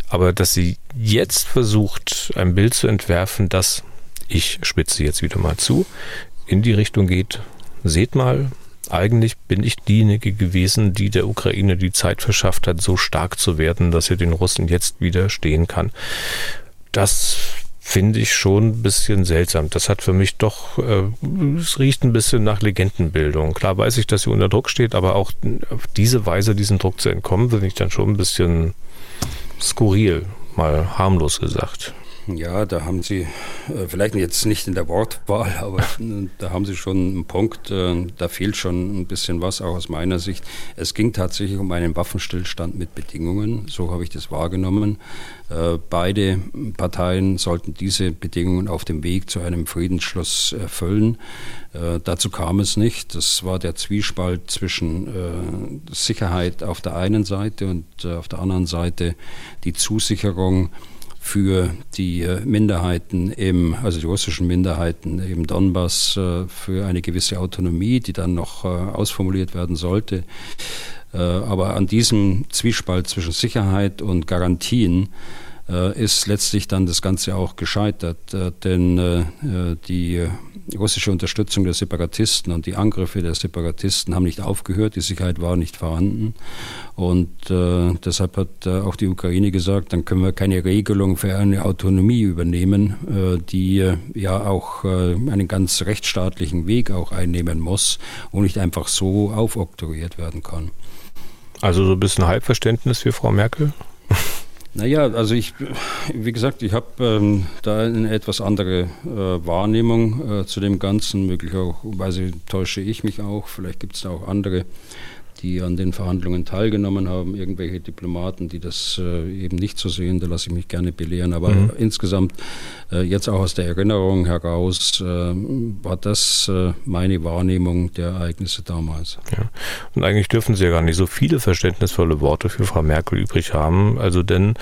Aber dass sie jetzt versucht, ein Bild zu entwerfen, das, ich spitze jetzt wieder mal zu, in die Richtung geht, seht mal, eigentlich bin ich diejenige gewesen, die der Ukraine die Zeit verschafft hat, so stark zu werden, dass sie den Russen jetzt widerstehen kann das finde ich schon ein bisschen seltsam. Das hat für mich doch, äh, es riecht ein bisschen nach Legendenbildung. Klar weiß ich, dass sie unter Druck steht, aber auch auf diese Weise diesem Druck zu entkommen, finde ich dann schon ein bisschen skurril, mal harmlos gesagt.
Ja, da haben Sie, äh, vielleicht jetzt nicht in der Wortwahl, aber da haben Sie schon einen Punkt, äh, da fehlt schon ein bisschen was, auch aus meiner Sicht. Es ging tatsächlich um einen Waffenstillstand mit Bedingungen, so habe ich das wahrgenommen. Äh, beide Parteien sollten diese Bedingungen auf dem Weg zu einem Friedensschluss erfüllen. Dazu kam es nicht. Das war der Zwiespalt zwischen Sicherheit auf der einen Seite und auf der anderen Seite die Zusicherung, für die äh, Minderheiten im, also die russischen Minderheiten im Donbass äh, für eine gewisse Autonomie, die dann noch äh, ausformuliert werden sollte. Aber an diesem Zwiespalt zwischen Sicherheit und Garantien ist letztlich dann das Ganze auch gescheitert, denn die russische Unterstützung der Separatisten und die Angriffe der Separatisten haben nicht aufgehört, die Sicherheit war nicht vorhanden. Und äh, deshalb hat äh, auch die Ukraine gesagt, dann können wir keine Regelung für eine Autonomie übernehmen, äh, die äh, ja auch äh, einen ganz rechtsstaatlichen Weg auch einnehmen muss und nicht einfach so aufoktroyiert werden kann.
Also so ein bisschen Halbverständnis für Frau Merkel?
Naja, also ich, wie gesagt, ich habe ähm, da eine etwas andere äh, Wahrnehmung äh, zu dem Ganzen. Möglicherweise täusche ich mich auch. Vielleicht gibt es da auch andere, die an den Verhandlungen teilgenommen haben, irgendwelche Diplomaten, die das äh, eben nicht so sehen, da lasse ich mich gerne belehren. Aber mhm. insgesamt, äh, jetzt auch aus der Erinnerung heraus, äh, war das äh, meine Wahrnehmung der Ereignisse damals.
Ja. Und eigentlich dürfen Sie ja gar nicht so viele verständnisvolle Worte für Frau Merkel übrig haben. Also denn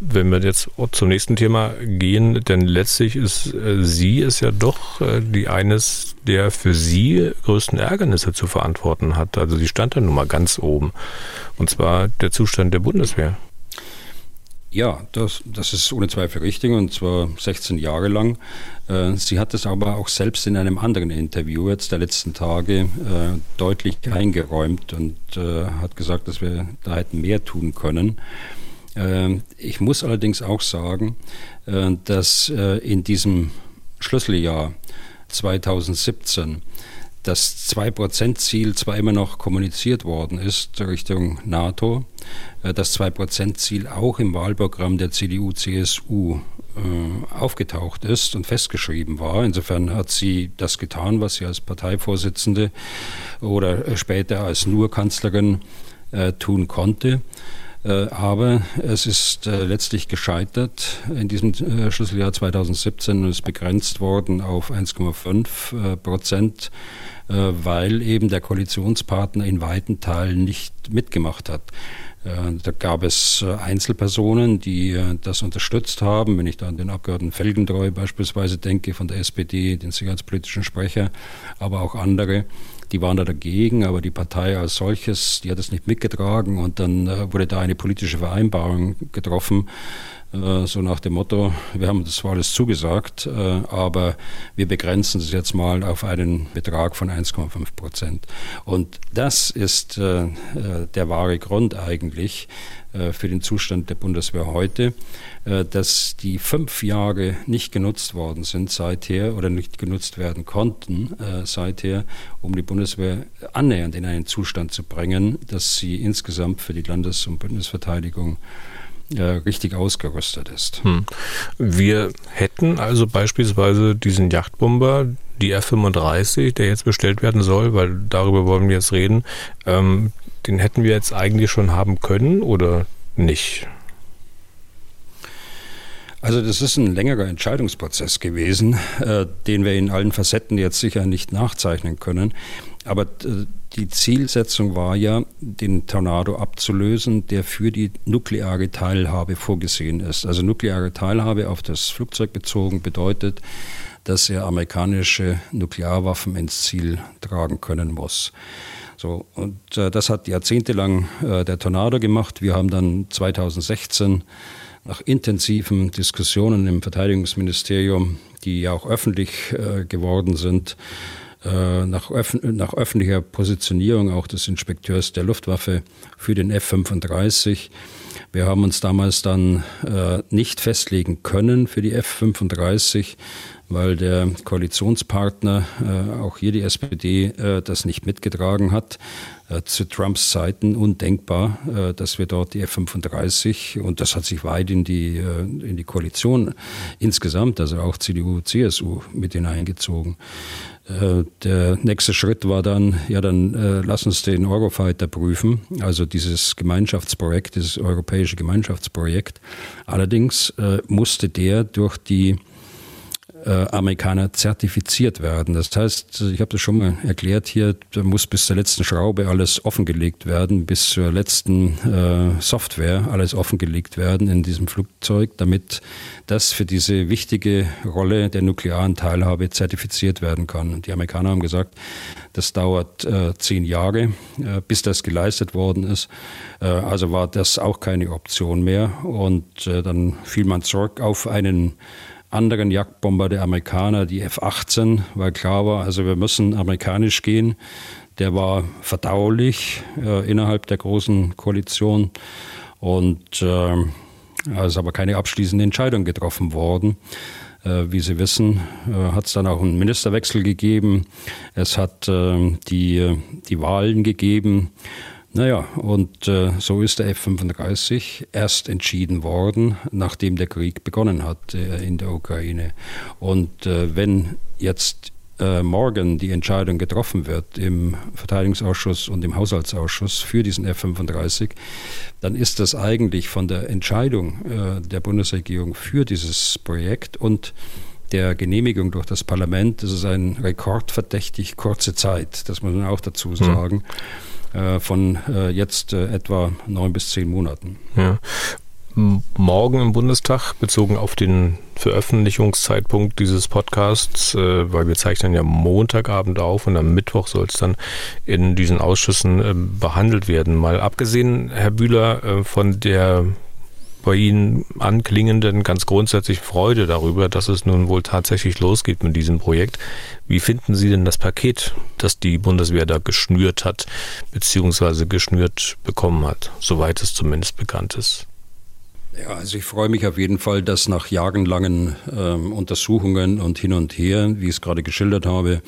wenn wir jetzt zum nächsten Thema gehen, denn letztlich ist äh, sie ist ja doch äh, die eines der für sie größten Ärgernisse zu verantworten hat. Also sie stand da nun mal ganz oben. Und zwar der Zustand der Bundeswehr.
Ja, das, das ist ohne Zweifel richtig und zwar 16 Jahre lang. Äh, sie hat es aber auch selbst in einem anderen Interview jetzt der letzten Tage deutlich eingeräumt und hat gesagt, dass wir da hätten mehr tun können. Ähm, ich muss allerdings auch sagen, äh, dass äh, in diesem Schlüsseljahr 2017 das 2%-Ziel zwar immer noch kommuniziert worden ist Richtung NATO, äh, das 2%-Ziel auch im Wahlprogramm der CDU-CSU aufgetaucht ist und festgeschrieben war. Insofern hat sie das getan, was sie als Parteivorsitzende oder später als nur Kanzlerin tun konnte. Äh, aber es ist äh, letztlich gescheitert in diesem äh, Schlüsseljahr 2017 und ist begrenzt worden auf 1,5 Prozent, weil eben der Koalitionspartner in weiten Teilen nicht mitgemacht hat. Da gab es Einzelpersonen, die das unterstützt haben. Wenn ich da an den Abgeordneten Felgentreu beispielsweise denke von der SPD, den sicherheitspolitischen Sprecher, aber auch andere, die waren da dagegen, aber die Partei als solches, die hat es nicht mitgetragen. Und dann äh, wurde da eine politische Vereinbarung getroffen, so nach dem Motto, wir haben das zwar alles zugesagt, äh, aber wir begrenzen es jetzt mal auf einen Betrag von 1,5 Prozent. Und das ist der wahre Grund eigentlich für den Zustand der Bundeswehr heute. Äh, dass die fünf Jahre nicht genutzt worden sind seither oder nicht genutzt werden konnten äh, seither, um die Bundeswehr annähernd in einen Zustand zu bringen, dass sie insgesamt für die Landes- und Bundesverteidigung äh, richtig ausgerüstet ist. Hm.
Wir hätten also beispielsweise diesen Yachtbomber, die F-35, der jetzt bestellt werden soll, weil darüber wollen wir jetzt reden, ähm, den hätten wir jetzt eigentlich schon haben können oder nicht?
Also das ist ein längerer Entscheidungsprozess gewesen, äh, den wir in allen Facetten jetzt sicher nicht nachzeichnen können. Aber äh, die Zielsetzung war ja, den Tornado abzulösen, der für die nukleare Teilhabe vorgesehen ist. Also nukleare Teilhabe auf das Flugzeug bezogen bedeutet, dass er amerikanische Nuklearwaffen ins Ziel tragen können muss. So, und äh, das hat jahrzehntelang äh, der Tornado gemacht. Wir haben dann 2016 nach intensiven Diskussionen im Verteidigungsministerium, die ja auch öffentlich äh, geworden sind, nach, öf nach, öffentlicher Positionierung auch des Inspekteurs der Luftwaffe für den F-35. Wir haben uns damals dann äh, nicht festlegen können für die F-35, weil der Koalitionspartner, äh, auch hier die SPD, äh, das nicht mitgetragen hat. Äh, zu Trumps Zeiten undenkbar, äh, dass wir dort die F-35 und das hat sich weit in die, äh, in die Koalition insgesamt, also auch CDU, CSU mit hineingezogen. Der nächste Schritt war dann, ja, dann äh, lass uns den Eurofighter prüfen, also dieses Gemeinschaftsprojekt, dieses europäische Gemeinschaftsprojekt. Allerdings äh, musste der durch die äh, Amerikaner zertifiziert werden. Das heißt, ich habe das schon mal erklärt hier, da muss bis zur letzten Schraube alles offengelegt werden, bis zur letzten äh, Software alles offengelegt werden in diesem Flugzeug, damit das für diese wichtige Rolle der nuklearen Teilhabe zertifiziert werden kann. Und die Amerikaner haben gesagt, das dauert äh, zehn Jahre, äh, bis das geleistet worden ist. Äh, also war das auch keine Option mehr. Und äh, dann fiel man zurück auf einen anderen Jagdbomber der Amerikaner, die F-18, weil klar war, also wir müssen amerikanisch gehen. Der war verdaulich äh, innerhalb der großen Koalition und äh, es ist aber keine abschließende Entscheidung getroffen worden. Äh, wie Sie wissen, äh, hat es dann auch einen Ministerwechsel gegeben. Es hat äh, die, die Wahlen gegeben. Naja, und äh, so ist der F-35 erst entschieden worden, nachdem der Krieg begonnen hat äh, in der Ukraine. Und äh, wenn jetzt äh, morgen die Entscheidung getroffen wird im Verteidigungsausschuss und im Haushaltsausschuss für diesen F-35, dann ist das eigentlich von der Entscheidung äh, der Bundesregierung für dieses Projekt und der Genehmigung durch das Parlament, das ist ein rekordverdächtig kurze Zeit, das muss man auch dazu hm. sagen, mhm. Von äh, jetzt äh, etwa neun bis zehn Monaten.
Ja morgen im Bundestag, bezogen auf den Veröffentlichungszeitpunkt dieses Podcasts, äh, weil wir zeichnen ja Montagabend auf und am Mittwoch soll es dann in diesen Ausschüssen äh, behandelt werden. Mal abgesehen, Herr Bühler, äh, von der bei Ihnen anklingenden ganz grundsätzlich Freude darüber, dass es nun wohl tatsächlich losgeht mit diesem Projekt. Wie finden Sie denn das Paket, das die Bundeswehr da geschnürt hat, beziehungsweise geschnürt bekommen hat, soweit es zumindest bekannt ist?
Ja, also ich freue mich auf jeden Fall, dass nach jahrelangen ähm, Untersuchungen und hin und her, wie ich es gerade geschildert habe, äh,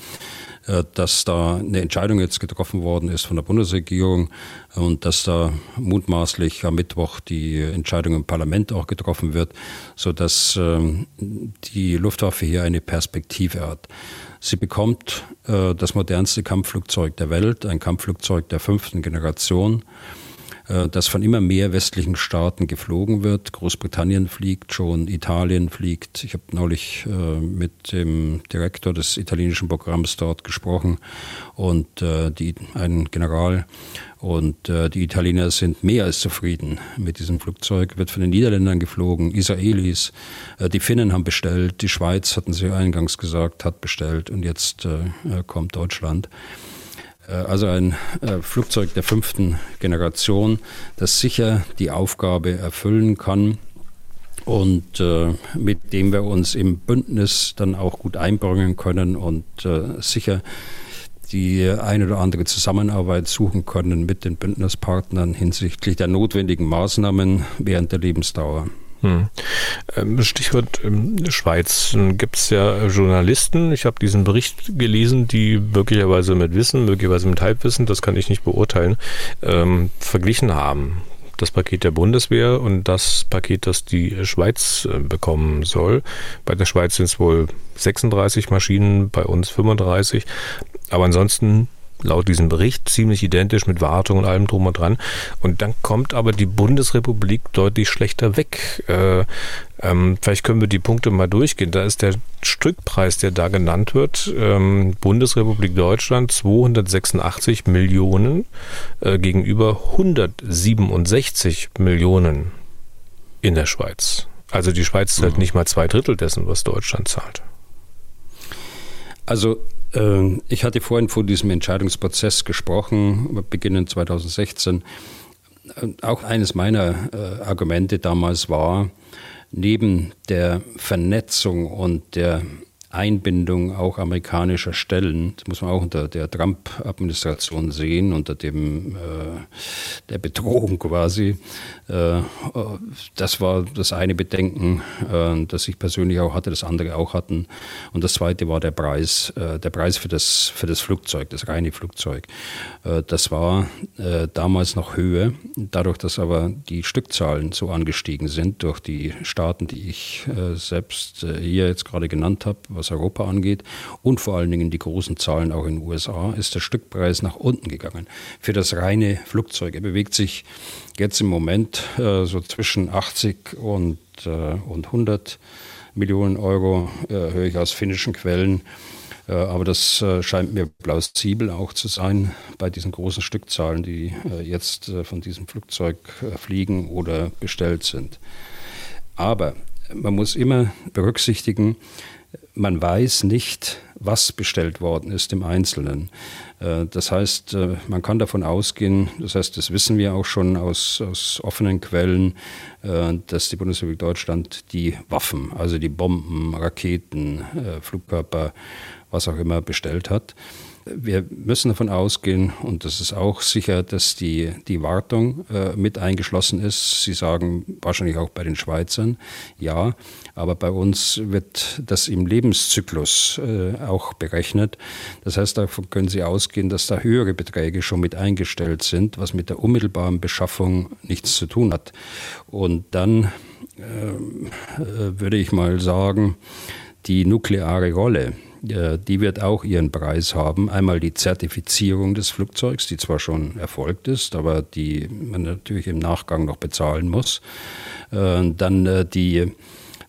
dass da eine Entscheidung jetzt getroffen worden ist von der Bundesregierung und dass da mutmaßlich am Mittwoch die Entscheidung im Parlament auch getroffen wird, so dass ähm, die Luftwaffe hier eine Perspektive hat. Sie bekommt äh, das modernste Kampfflugzeug der Welt, ein Kampfflugzeug der fünften Generation. Äh, das von immer mehr westlichen Staaten geflogen wird. Großbritannien fliegt schon, Italien fliegt. Ich habe neulich äh, mit dem Direktor des italienischen Programms dort gesprochen und äh, die, ein General und die Italiener sind mehr als zufrieden mit diesem Flugzeug. Wird von den Niederländern geflogen, Israelis, die Finnen haben bestellt, die Schweiz, hatten Sie eingangs gesagt, hat bestellt und jetzt kommt Deutschland. Äh, also ein äh, Flugzeug der fünften Generation, das sicher die Aufgabe erfüllen kann und äh, mit dem wir uns im Bündnis dann auch gut einbringen können und sicher die eine oder andere Zusammenarbeit suchen können mit den Bündnispartnern hinsichtlich der notwendigen Maßnahmen während der Lebensdauer. Hm.
Ähm, Stichwort ähm, Schweiz. Gibt es ja Journalisten, ich habe diesen Bericht gelesen, die möglicherweise mit Wissen, möglicherweise mit Halbwissen, das kann ich nicht beurteilen, ähm, verglichen haben. Das Paket der Bundeswehr und das Paket, das die Schweiz äh, bekommen soll. Bei der Schweiz sind es wohl 36 Maschinen, bei uns 35. Aber ansonsten laut diesem Bericht ziemlich identisch mit Wartung und allem drum und dran. Und dann kommt aber die Bundesrepublik deutlich schlechter weg. Äh, ähm, vielleicht können wir die Punkte mal durchgehen. Da ist der Stückpreis, der da genannt wird, ähm, Bundesrepublik Deutschland 286 Millionen äh, gegenüber 167 Millionen in der Schweiz. Also die Schweiz zahlt mhm. nicht mal zwei Drittel dessen, was Deutschland zahlt.
Also ich hatte vorhin von diesem Entscheidungsprozess gesprochen, beginnend 2016. Äh, auch eines meiner äh, Argumente damals war, neben der Vernetzung und der Einbindung auch amerikanischer Stellen, das muss man auch unter der Trump-Administration sehen, unter dem, äh, der Bedrohung quasi. Äh, das war das eine Bedenken, äh, das ich persönlich auch hatte, das andere auch hatten. Und das zweite war der Preis, äh, der Preis für das, für das Flugzeug, das reine Flugzeug. Äh, das war äh, damals noch Höhe, dadurch, dass aber die Stückzahlen so angestiegen sind durch die Staaten, die ich selbst hier jetzt gerade genannt habe, was Europa angeht und vor allen Dingen die großen Zahlen auch in den USA, ist der Stückpreis nach unten gegangen. Für das reine Flugzeug. Er bewegt sich jetzt im Moment äh, so zwischen 80 und, äh, und 100 Millionen Euro, äh, höre ich aus finnischen Quellen. Äh, aber das äh, scheint mir plausibel auch zu sein bei diesen großen Stückzahlen, die äh, jetzt von diesem Flugzeug fliegen oder bestellt sind. Aber man muss immer berücksichtigen, man weiß nicht, was bestellt worden ist im Einzelnen. Äh, das heißt, äh, man kann davon ausgehen, das heißt, das wissen wir auch schon aus, aus offenen Quellen, äh, dass die Bundesrepublik Deutschland die Waffen, also die Bomben, Raketen, Flugkörper, was auch immer bestellt hat. Wir müssen davon ausgehen, und das ist auch sicher, dass die, die Wartung äh, mit eingeschlossen ist. Sie sagen wahrscheinlich auch bei den Schweizern, ja, aber bei uns wird das im Lebenszyklus äh, auch berechnet. Das heißt, davon können Sie ausgehen, dass da höhere Beträge schon mit eingestellt sind, was mit der unmittelbaren Beschaffung nichts zu tun hat. Und dann ähm, äh, würde ich mal sagen, die nukleare Rolle die wird auch ihren Preis haben. Einmal die Zertifizierung des Flugzeugs, die zwar schon erfolgt ist, aber die man natürlich im Nachgang noch bezahlen muss. Dann die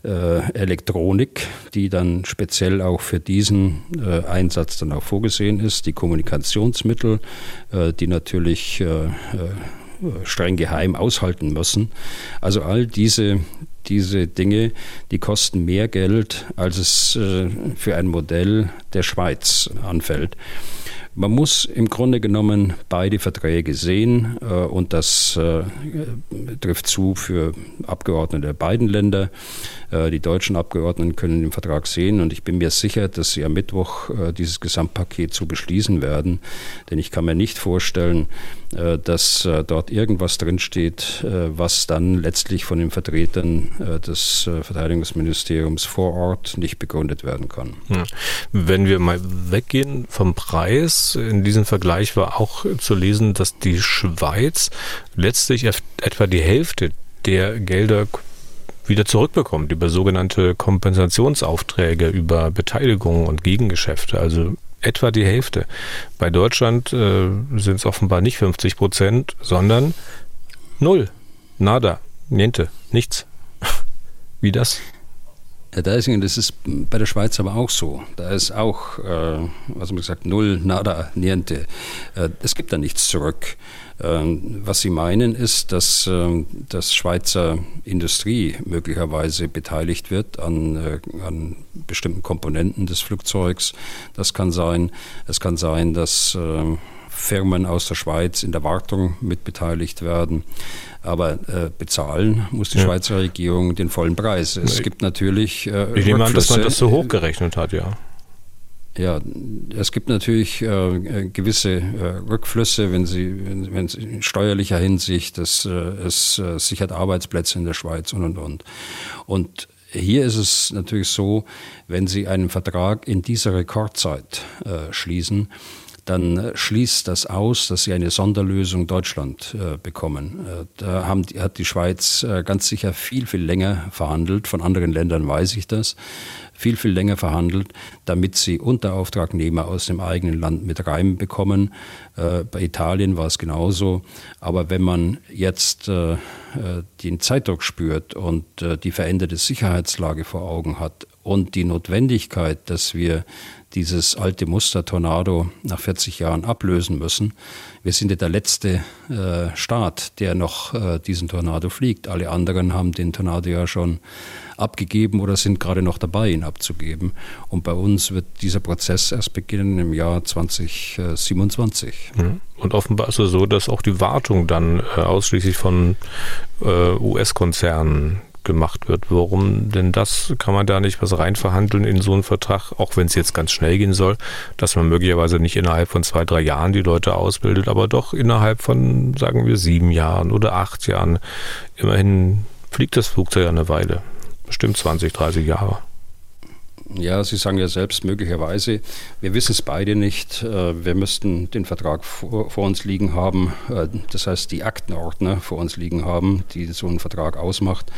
Elektronik, die dann speziell auch für diesen Einsatz dann auch vorgesehen ist, die Kommunikationsmittel, die natürlich streng geheim aushalten müssen. Also all diese, diese Dinge, die kosten mehr Geld, als es äh, für ein Modell der Schweiz anfällt. Man muss im Grunde genommen beide Verträge sehen äh, und das äh, trifft zu für Abgeordnete der beiden Länder. Äh, die deutschen Abgeordneten können den Vertrag sehen und ich bin mir sicher, dass sie am Mittwoch äh, dieses Gesamtpaket zu beschließen werden. Denn ich kann mir nicht vorstellen, äh, dass dort irgendwas drinsteht, was dann letztlich von den Vertretern des Verteidigungsministeriums vor Ort nicht begründet werden kann.
Wenn wir mal weggehen vom Preis, in diesem Vergleich war auch zu lesen, dass die Schweiz letztlich etwa die Hälfte der Gelder wieder zurückbekommt über sogenannte Kompensationsaufträge, über Beteiligungen und Gegengeschäfte. Also etwa die Hälfte. Bei Deutschland äh, sind es offenbar nicht 50 Prozent, sondern null. Nada. Niente. Nichts. Wie das?
Herr Deisinger, das ist bei der Schweiz aber auch so. Da ist auch, äh, was man gesagt, null, nada, niente. Äh, es gibt da nichts zurück. Äh, was Sie meinen, ist, dass äh, das Schweizer Industrie möglicherweise beteiligt wird an, äh, an bestimmten Komponenten des Flugzeugs. Das kann sein. Es kann sein, dass äh, Firmen aus der Schweiz in der Wartung mitbeteiligt werden. Aber äh, bezahlen muss die ja. Schweizer Regierung den vollen Preis. Es ich, gibt natürlich.
Äh, ich nehme an, dass man das so hochgerechnet hat, ja.
Ja, es gibt natürlich äh, gewisse äh, Rückflüsse, wenn Sie, wenn, wenn Sie in steuerlicher Hinsicht, dass, äh, es äh, sichert Arbeitsplätze in der Schweiz und und und. Und hier ist es natürlich so, wenn Sie einen Vertrag in dieser Rekordzeit äh, schließen, dann äh, schließt das aus, dass sie eine Sonderlösung Deutschland äh, bekommen. Äh, da haben, hat die Schweiz äh, ganz sicher viel, viel länger verhandelt. Von anderen Ländern weiß ich das. Viel, viel länger verhandelt, damit sie Unterauftragnehmer aus dem eigenen Land mit reinbekommen. Äh, bei Italien war es genauso. Aber wenn man jetzt äh, den Zeitdruck spürt und die veränderte Sicherheitslage vor Augen hat und die Notwendigkeit, dass wir dieses alte Muster Tornado nach 40 Jahren ablösen müssen. Wir sind ja der letzte äh, Staat, der noch äh, diesen Tornado fliegt. Alle anderen haben den Tornado ja schon abgegeben oder sind gerade noch dabei, ihn abzugeben. Und bei uns wird dieser Prozess erst beginnen im Jahr 2027.
Mhm. Und offenbar ist es so, dass auch die Wartung dann äh, ausschließlich von äh, US-Konzernen gemacht wird. Warum denn das? Kann man da nicht was reinverhandeln in so einen Vertrag, auch wenn es jetzt ganz schnell gehen soll, dass man möglicherweise nicht innerhalb von zwei, drei Jahren die Leute ausbildet, aber doch innerhalb von, sagen wir, sieben Jahren oder acht Jahren. Immerhin fliegt das Flugzeug eine Weile. Bestimmt 20, 30 Jahre.
Ja, Sie sagen ja selbst möglicherweise. Wir wissen es beide nicht. Äh, wir müssten den Vertrag vor, uns liegen haben, äh, das heißt die Aktenordner vor uns liegen haben, die so einen Vertrag ausmacht.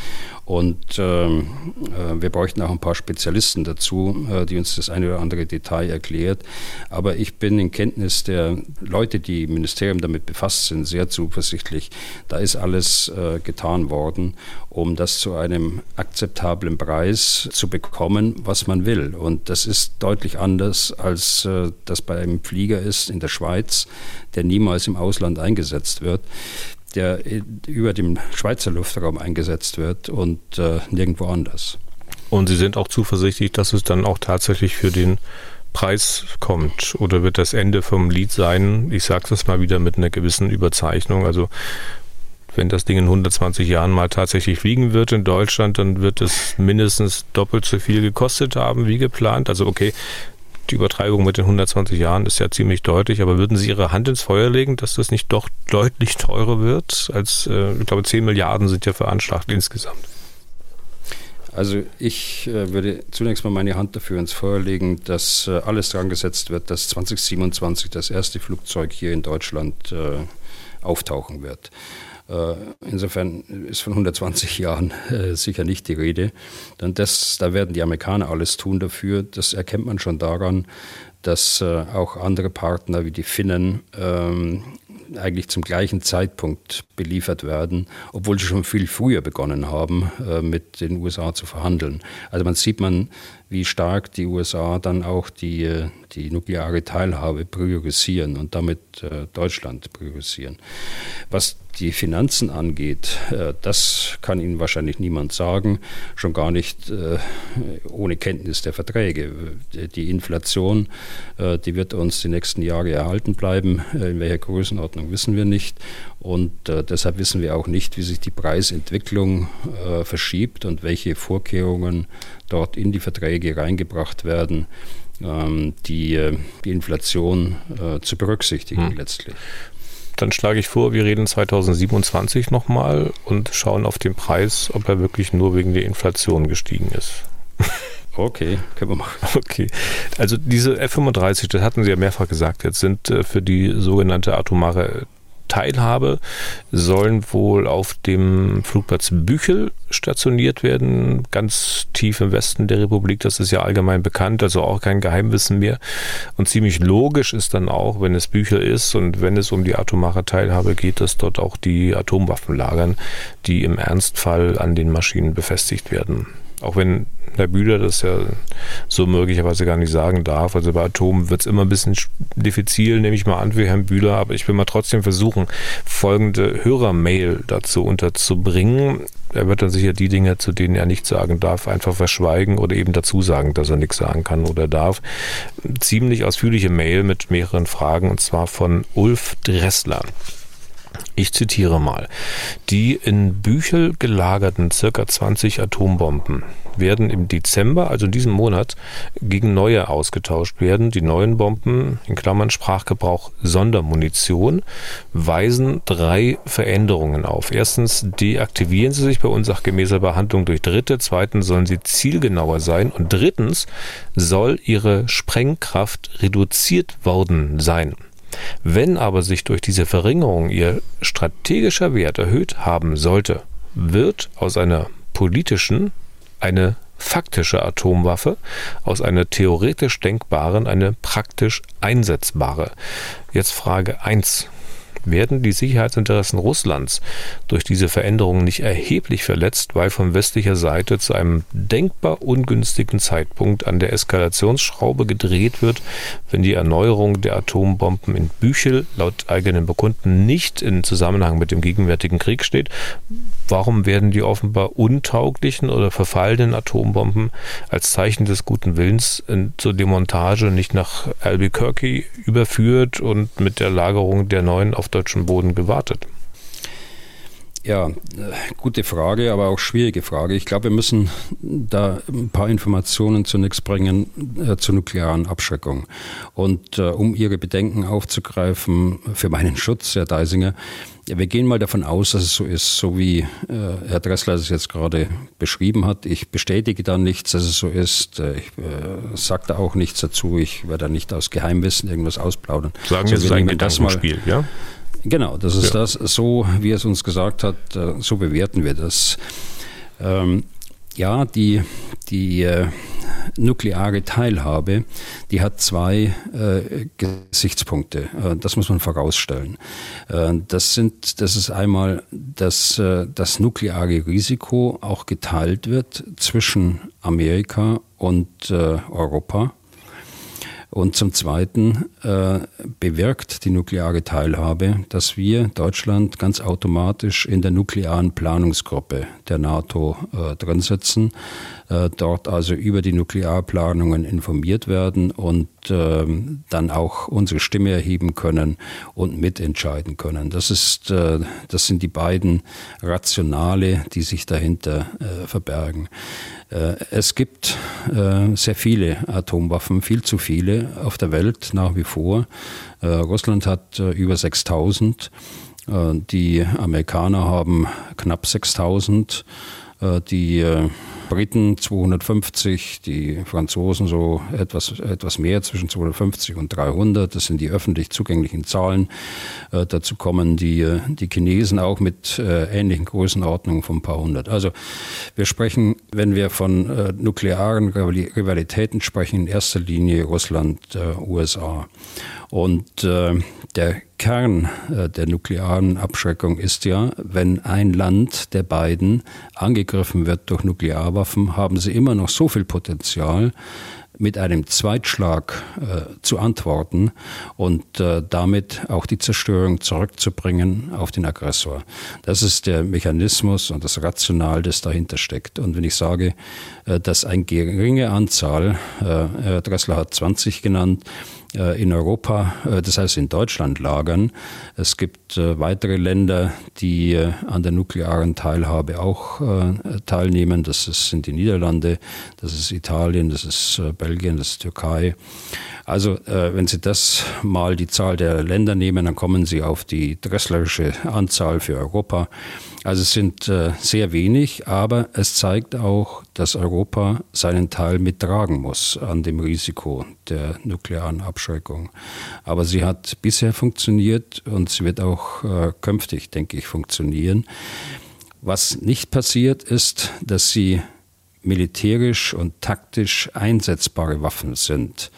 Und ähm, äh, wir bräuchten auch ein paar Spezialisten dazu, die uns das eine oder andere Detail erklärt. Aber ich bin in Kenntnis der Leute, die im Ministerium damit befasst sind, sehr zuversichtlich. Da ist alles getan worden, um das zu einem akzeptablen Preis zu bekommen, was man will. Und das ist deutlich anders, als äh, das bei einem Flieger ist in der Schweiz, der niemals im Ausland eingesetzt wird der über dem Schweizer Luftraum eingesetzt wird und äh, nirgendwo anders.
Und Sie sind auch zuversichtlich, dass es dann auch tatsächlich für den Preis kommt? Oder wird das Ende vom Lied sein, ich sage es mal wieder mit einer gewissen Überzeichnung, also wenn das Ding in 120 Jahren mal tatsächlich fliegen wird in Deutschland, dann wird es mindestens doppelt so viel gekostet haben wie geplant. Also okay, die Übertreibung mit den 120 Jahren ist ja ziemlich deutlich, aber würden Sie Ihre Hand ins Feuer legen, dass das nicht doch deutlich teurer wird? Als, äh, ich glaube, 10 Milliarden sind ja veranschlagt insgesamt.
Also ich äh, würde zunächst mal meine Hand dafür ins Feuer legen, dass äh, alles dran gesetzt wird, dass 2027 das erste Flugzeug hier in Deutschland äh, auftauchen wird. Äh, insofern ist von 120 Jahren äh, sicher nicht die Rede. Denn das, da werden die Amerikaner alles tun dafür. Das erkennt man schon daran, dass äh, auch andere Partner wie die Finnen ähm, eigentlich zum gleichen Zeitpunkt beliefert werden, obwohl sie schon viel früher begonnen haben, mit den USA zu verhandeln. Also man sieht man, wie stark die USA dann auch die, äh, die nukleare Teilhabe priorisieren und damit äh, Deutschland priorisieren. Was die Finanzen angeht, äh, das kann Ihnen wahrscheinlich niemand sagen, schon gar nicht ohne Kenntnis der Verträge. Die Inflation, die wird uns die nächsten Jahre erhalten bleiben. In welcher Größenordnung wissen wir nicht. Und deshalb wissen wir auch nicht, wie sich die Preisentwicklung verschiebt und welche Vorkehrungen dort in die Verträge reingebracht werden ähm, die, die Inflation zu berücksichtigen hm. letztlich.
Dann schlage ich vor, wir reden 2027 nochmal und schauen auf den Preis, ob er wirklich nur wegen der Inflation gestiegen ist.
Okay, können wir machen.
Okay. Also diese F-35, das hatten Sie ja mehrfach gesagt, jetzt sind äh, für die sogenannte atomare Teilhabe, sollen wohl auf dem Flugplatz Büchel stationiert werden, ganz tief im Westen der Republik. Das ist ja allgemein bekannt, also auch kein Geheimwissen mehr. Und ziemlich logisch ist dann auch, wenn es Büchel ist und wenn es um die atomare Teilhabe geht, dass dort auch die Atomwaffen lagern, die im Ernstfall an den Maschinen befestigt werden. Auch wenn Herr Bühler das ja so möglicherweise gar nicht sagen darf. Also bei Atomen wird es immer ein bisschen diffizil, nehme ich mal an, für Herrn Bühler. Aber ich will mal trotzdem versuchen, folgende Hörermail dazu unterzubringen. Er wird dann sicher die Dinge, zu denen er nichts sagen darf, einfach verschweigen oder eben dazu sagen, dass er nichts sagen kann oder darf. Ziemlich ausführliche Mail mit mehreren Fragen und zwar von Ulf Dressler. Ich zitiere mal. Die in Büchel gelagerten circa 20 Atombomben werden im Dezember, also in diesem Monat, gegen neue ausgetauscht werden. Die neuen Bomben, in Klammern Sprachgebrauch Sondermunition, weisen drei Veränderungen auf. Erstens deaktivieren sie sich bei unsachgemäßer Behandlung durch Dritte. Zweitens sollen sie zielgenauer sein. Und drittens soll ihre Sprengkraft reduziert worden sein. Wenn aber sich durch diese Verringerung ihr strategischer Wert erhöht haben sollte, wird aus einer politischen eine faktische Atomwaffe, aus einer theoretisch denkbaren eine praktisch einsetzbare. Jetzt Frage 1 werden die Sicherheitsinteressen Russlands durch diese Veränderungen nicht erheblich verletzt, weil von westlicher Seite zu einem denkbar ungünstigen Zeitpunkt an der Eskalationsschraube gedreht wird, wenn die Erneuerung der Atombomben in Büchel laut eigenen Bekunden nicht in Zusammenhang mit dem gegenwärtigen Krieg steht. Warum werden die offenbar untauglichen oder verfallenen Atombomben als Zeichen des guten Willens zur Demontage nicht nach Albuquerque überführt und mit der Lagerung der neuen auf deutschem Boden gewartet?
Ja, äh, gute Frage, aber auch schwierige Frage. Ich glaube, wir müssen da ein paar Informationen zunächst bringen äh, zur nuklearen Abschreckung. Und äh, um Ihre Bedenken aufzugreifen, für meinen Schutz, Herr Deisinger, ja, wir gehen mal davon aus, dass es so ist, so wie äh, Herr Dressler es jetzt gerade beschrieben hat. Ich bestätige da nichts, dass es so ist. Äh, ich äh, sage da auch nichts dazu. Ich werde da nicht aus Geheimwissen irgendwas ausplaudern.
Sagen so, wir es ist ein das mal, ja?
Genau, das ist ja. das, so wie er es uns gesagt hat, äh, so bewerten wir das. Ähm, ja, die, die äh, nukleare Teilhabe, die hat zwei äh, Gesichtspunkte. Äh, das muss man vorausstellen. Äh, das, sind, das ist einmal, dass äh, das nukleare Risiko auch geteilt wird zwischen Amerika und Europa und zum Zweiten äh, bewirkt die nukleare Teilhabe, dass wir Deutschland ganz automatisch in der nuklearen Planungsgruppe der NATO äh, drin sitzen, äh, dort also über die Nuklearplanungen informiert werden und dann auch unsere Stimme erheben können und mitentscheiden können. Das, ist, äh, das sind die beiden Rationale, die sich dahinter äh, verbergen. Äh, es gibt sehr viele Atomwaffen, viel zu viele auf der Welt nach wie vor. Russland hat über 6000. Die Amerikaner haben knapp 6000. Die Briten 250, die Franzosen so etwas, etwas mehr, zwischen 250 und 300. Das sind die öffentlich zugänglichen Zahlen. Äh, dazu kommen die, äh, die Chinesen auch mit äh, ähnlichen Größenordnungen von ein paar hundert. Also wir sprechen, wenn wir von äh, nuklearen Rivalitäten sprechen, in erster Linie Russland, äh, USA. Und äh, der Kern äh, der nuklearen Abschreckung ist ja, wenn ein Land der beiden angegriffen wird durch Nuklearwaffen, haben sie immer noch so viel Potenzial, mit einem Zweitschlag äh, zu antworten und äh, damit auch die Zerstörung zurückzubringen auf den Aggressor. Das ist der Mechanismus und das Rational, das dahinter steckt. Und wenn ich sage, äh, dass eine geringe Anzahl, äh, Herr Dressler hat 20 genannt, in Europa, äh, das heißt in Deutschland lagern. Es gibt äh, weitere Länder, die an der nuklearen Teilhabe auch teilnehmen. Das sind die Niederlande, das ist Italien, das ist Belgien, das ist Türkei. Also wenn Sie das mal die Zahl der Länder nehmen, dann kommen Sie auf die dresslerische Anzahl für Europa. Also es sind äh, sehr wenig, aber es zeigt auch, dass Europa seinen Teil mittragen muss an dem Risiko der nuklearen Abschreckung. Aber sie hat bisher funktioniert und sie wird auch äh, künftig, denke ich, funktionieren. Was nicht passiert, ist, dass sie militärisch und taktisch einsetzbare Waffen sind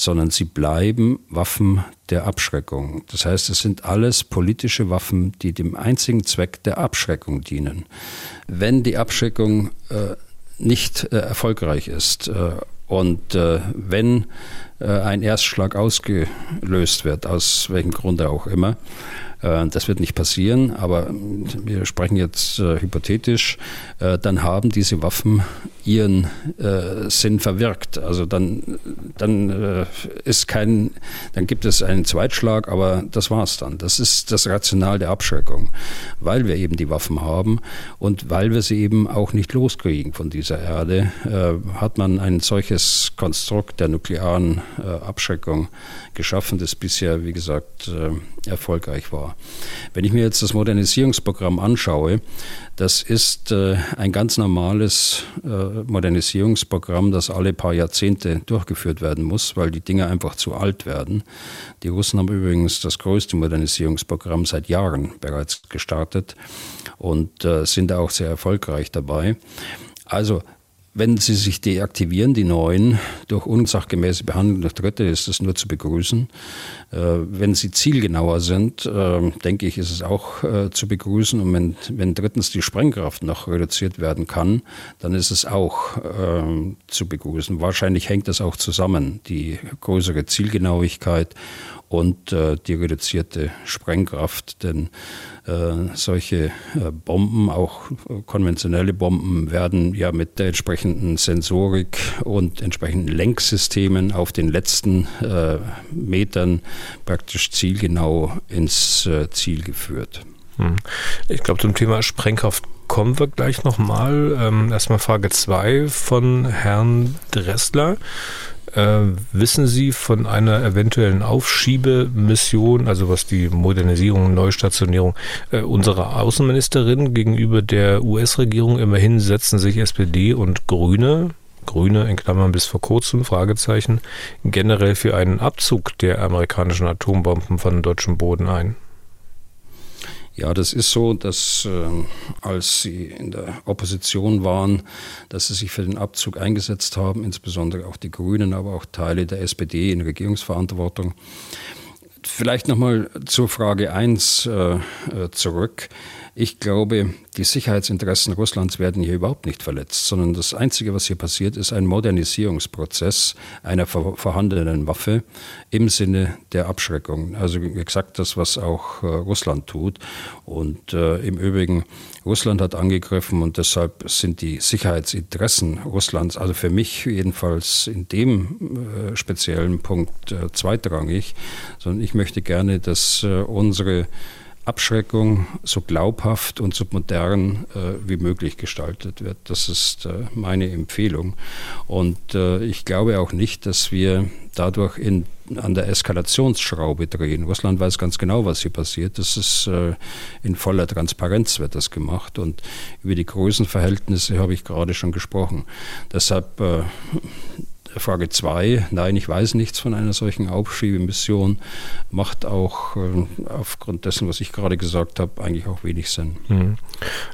sondern sie bleiben Waffen der Abschreckung. Das heißt, es sind alles politische Waffen, die dem einzigen Zweck der Abschreckung dienen. Wenn die Abschreckung äh, nicht äh, erfolgreich ist äh, und äh, wenn ein Erstschlag ausgelöst wird, aus welchem Grunde auch immer, äh, das wird nicht passieren, aber wir sprechen jetzt äh, hypothetisch, äh, dann haben diese Waffen ihren äh, Sinn verwirkt. Also dann, dann äh, ist kein, dann gibt es einen Zweitschlag, aber das war's dann. Das ist das Rational der Abschreckung, weil wir eben die Waffen haben und weil wir sie eben auch nicht loskriegen von dieser Erde, äh, hat man ein solches Konstrukt der nuklearen Abschreckung geschaffen, das bisher, wie gesagt, erfolgreich war. Wenn ich mir jetzt das Modernisierungsprogramm anschaue, das ist äh, ein ganz normales äh, Modernisierungsprogramm, das alle paar Jahrzehnte durchgeführt werden muss, weil die Dinge einfach zu alt werden. Die Russen haben übrigens das größte Modernisierungsprogramm seit Jahren bereits gestartet und äh, sind auch sehr erfolgreich dabei. Also wenn sie sich deaktivieren, die neuen, durch unsachgemäße Behandlung durch Dritte, ist das nur zu begrüßen. Äh, wenn sie zielgenauer sind, äh, denke ich, ist es auch äh, zu begrüßen. Und wenn, wenn drittens die Sprengkraft noch reduziert werden kann, dann ist es auch zu begrüßen. Wahrscheinlich hängt das auch zusammen, die größere Zielgenauigkeit und äh, die reduzierte Sprengkraft. Denn äh, solche äh, Bomben, auch konventionelle Bomben, werden ja mit der entsprechenden Sensorik und entsprechenden Lenksystemen auf den letzten äh, Metern praktisch zielgenau ins äh, Ziel geführt.
Hm. Ich glaube, zum Thema Sprengkraft kommen wir gleich nochmal. Ähm, erstmal Frage 2 von Herrn Dressler. Äh, wissen Sie von einer eventuellen Aufschiebemission, also was die Modernisierung, Neustationierung äh, unserer Außenministerin gegenüber der US-Regierung immerhin setzen sich SPD und Grüne Grüne in Klammern bis vor kurzem, Fragezeichen, generell für einen Abzug der amerikanischen Atombomben von deutschem Boden ein?
Ja, das ist so, dass äh, als Sie in der Opposition waren, dass Sie sich für den Abzug eingesetzt haben, insbesondere auch die Grünen, aber auch Teile der SPD in Regierungsverantwortung. Vielleicht nochmal zur Frage 1 äh, äh, zurück. Ich glaube, die Sicherheitsinteressen Russlands werden hier überhaupt nicht verletzt, sondern das Einzige, was hier passiert, ist ein Modernisierungsprozess einer vorhandenen Waffe im Sinne der Abschreckung. Also exakt das, was auch äh, Russland tut. Und äh, im Übrigen, Russland hat angegriffen und deshalb sind die Sicherheitsinteressen Russlands, also für mich jedenfalls in dem äh, speziellen Punkt äh, zweitrangig, sondern ich möchte gerne, dass äh, unsere Abschreckung so glaubhaft und so modern äh, wie möglich gestaltet wird. Das ist äh, meine Empfehlung. Und äh, ich glaube auch nicht, dass wir dadurch in, an der Eskalationsschraube drehen. Russland weiß ganz genau, was hier passiert. Das ist äh, in voller Transparenz wird das gemacht. Und über die Größenverhältnisse habe ich gerade schon gesprochen. Deshalb äh, Frage 2, nein, ich weiß nichts von einer solchen Aufschiebemission, macht auch äh, aufgrund dessen, was ich gerade gesagt habe, eigentlich auch wenig Sinn. Mhm.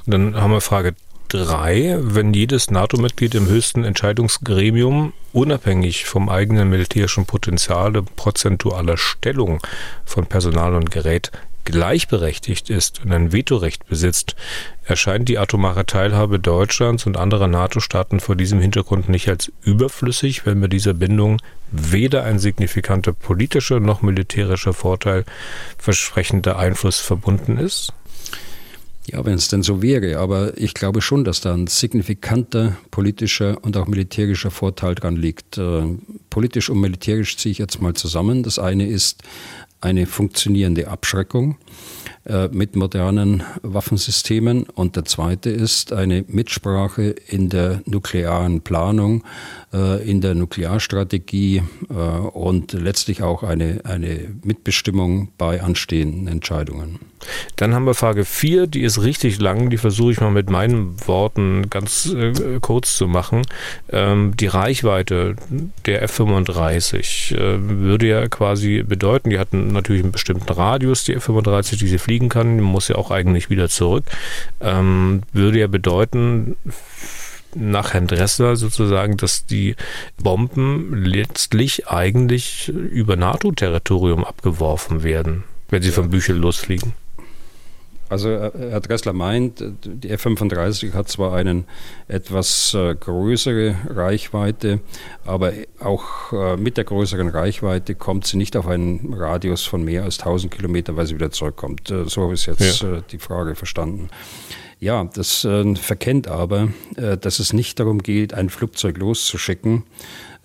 Dann haben wir Frage 3. Wenn jedes NATO-Mitglied im höchsten Entscheidungsgremium unabhängig vom eigenen militärischen Potenzial prozentualer Stellung von Personal und Gerät gleichberechtigt ist und ein Vetorecht besitzt, erscheint die atomare Teilhabe Deutschlands und anderer NATO-Staaten vor diesem Hintergrund nicht als überflüssig, wenn mit dieser Bindung weder ein signifikanter politischer noch militärischer Vorteil versprechender Einfluss verbunden ist?
Ja, wenn es denn so wäre. Aber ich glaube schon, dass da ein signifikanter politischer und auch militärischer Vorteil dran liegt. Äh, politisch und militärisch ziehe ich jetzt mal zusammen. Das eine ist eine funktionierende Abschreckung äh, mit modernen Waffensystemen und der zweite ist eine Mitsprache in der nuklearen Planung, äh, in der Nuklearstrategie äh, und letztlich auch eine, eine Mitbestimmung bei anstehenden Entscheidungen.
Dann haben wir Frage 4, die ist richtig lang, die versuche ich mal mit meinen Worten ganz äh, kurz zu machen. Ähm, die Reichweite der F-35 äh, würde ja quasi bedeuten, die hatten natürlich einen bestimmten Radius, die F-35, die sie fliegen kann, die muss ja auch eigentlich wieder zurück, ähm, würde ja bedeuten, nach Herrn Dressler sozusagen, dass die Bomben letztlich eigentlich über NATO-Territorium abgeworfen werden, wenn sie vom Büchel losfliegen.
Also äh, Herr Dressler meint, die F-35 hat zwar eine etwas äh, größere Reichweite, aber auch äh, mit der größeren Reichweite kommt sie nicht auf einen Radius von mehr als 1000 Kilometer, weil sie wieder zurückkommt. So habe ich jetzt ja. die Frage verstanden. Ja, das verkennt aber, dass es nicht darum geht, ein Flugzeug loszuschicken,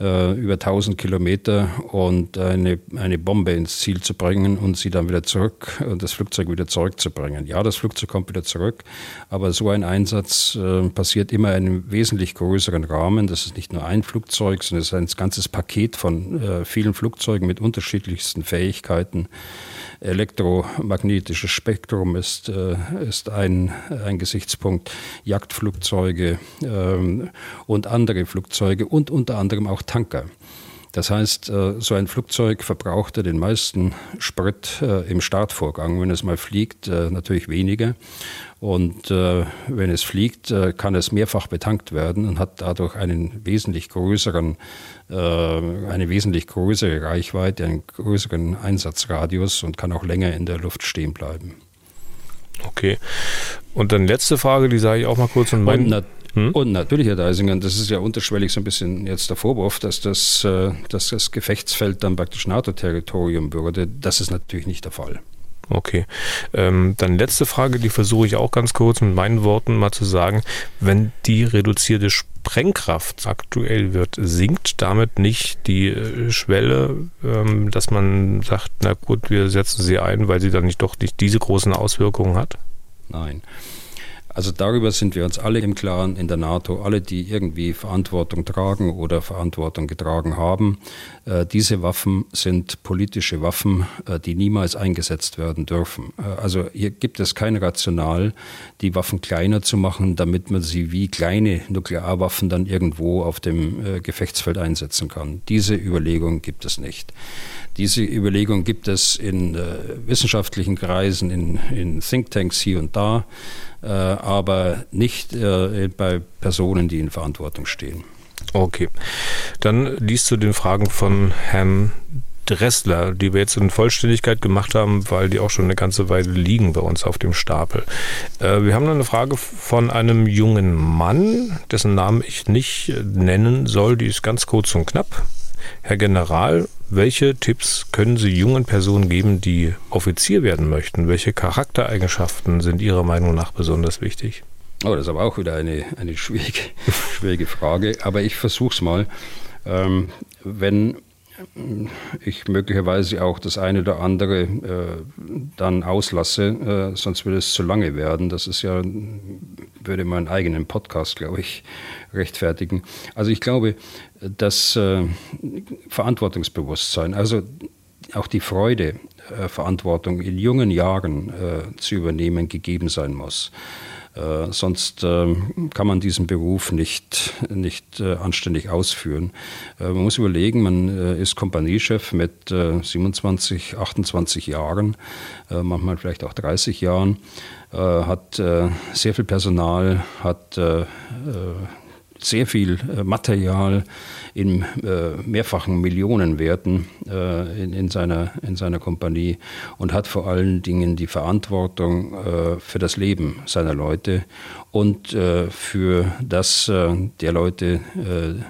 äh, über 1000 Kilometer und eine, eine Bombe ins Ziel zu bringen und sie dann wieder zurück, und das Flugzeug wieder zurückzubringen. Ja, das Flugzeug kommt wieder zurück, aber so ein Einsatz äh, passiert immer in einem wesentlich größeren Rahmen. Das ist nicht nur ein Flugzeug, sondern es ist ein ganzes Paket von äh, vielen Flugzeugen mit unterschiedlichsten Fähigkeiten elektromagnetisches Spektrum ist, äh, ist ein, ein Gesichtspunkt, Jagdflugzeuge ähm, und andere Flugzeuge und unter anderem auch Tanker. Das heißt, äh, so ein Flugzeug verbraucht den meisten Sprit äh, im Startvorgang. Wenn es mal fliegt, natürlich weniger. Und wenn es fliegt, kann es mehrfach betankt werden und hat dadurch einen wesentlich größeren, eine wesentlich größere Reichweite, einen größeren Einsatzradius und kann auch länger in der Luft stehen bleiben.
Okay. Und dann letzte Frage, die sage ich auch mal kurz.
Und, und, nat hm? und natürlich, Herr Deisinger, das ist ja unterschwellig so ein bisschen jetzt der Vorwurf, dass das, äh, dass das Gefechtsfeld dann praktisch NATO-Territorium würde. Das ist natürlich nicht der Fall.
Okay. Ähm, dann letzte Frage, die versuche ich auch ganz kurz mit meinen Worten mal zu sagen. Wenn die reduzierte Sprengkraft aktuell wird, sinkt damit nicht die äh, Schwelle, ähm, dass man sagt, na gut, wir setzen sie ein, weil sie dann nicht doch nicht diese großen Auswirkungen hat?
Nein. Also darüber sind wir uns alle im Klaren in der NATO, alle, die irgendwie Verantwortung tragen oder Verantwortung getragen haben. Äh, diese Waffen sind politische Waffen, äh, die niemals eingesetzt werden dürfen. Äh, also hier gibt es kein Rational, die Waffen kleiner zu machen, damit man sie wie kleine Nuklearwaffen dann irgendwo auf dem äh, Gefechtsfeld einsetzen kann. Diese Überlegung gibt es nicht. Diese Überlegung gibt es in äh, wissenschaftlichen Kreisen, in, in Thinktanks hier und da. Äh, aber nicht äh, bei Personen, die in Verantwortung stehen.
Okay. Dann liest du den Fragen von Herrn Dressler, die wir jetzt in Vollständigkeit gemacht haben, weil die auch schon eine ganze Weile liegen bei uns auf dem Stapel. Äh, wir haben noch eine Frage von einem jungen Mann, dessen Namen ich nicht nennen soll. Die ist ganz kurz und knapp. Herr General, welche Tipps können Sie jungen Personen geben, die Offizier werden möchten? Welche Charaktereigenschaften sind Ihrer Meinung nach besonders wichtig?
Oh, das ist aber auch wieder eine, eine schwierige, schwierige Frage. Aber ich versuche es mal. Ähm, wenn ich möglicherweise auch das eine oder andere äh, dann auslasse, äh, sonst würde es zu lange werden. Das ist ja, würde meinen eigenen Podcast, glaube ich, rechtfertigen. Also ich glaube, das äh, Verantwortungsbewusstsein, also auch die Freude, äh, Verantwortung in jungen Jahren äh, zu übernehmen, gegeben sein muss. Äh, sonst äh, kann man diesen Beruf nicht, nicht äh, anständig ausführen. Äh, man muss überlegen, man äh, ist Kompaniechef mit 27, 28 Jahren, manchmal vielleicht auch 30 Jahren, hat sehr viel Personal, hat sehr viel Material, in äh, mehrfachen Millionenwerten äh, in, in, seiner, in seiner Kompanie und hat vor allen Dingen die Verantwortung äh, für das Leben seiner Leute und äh, für das äh, der Leute, äh,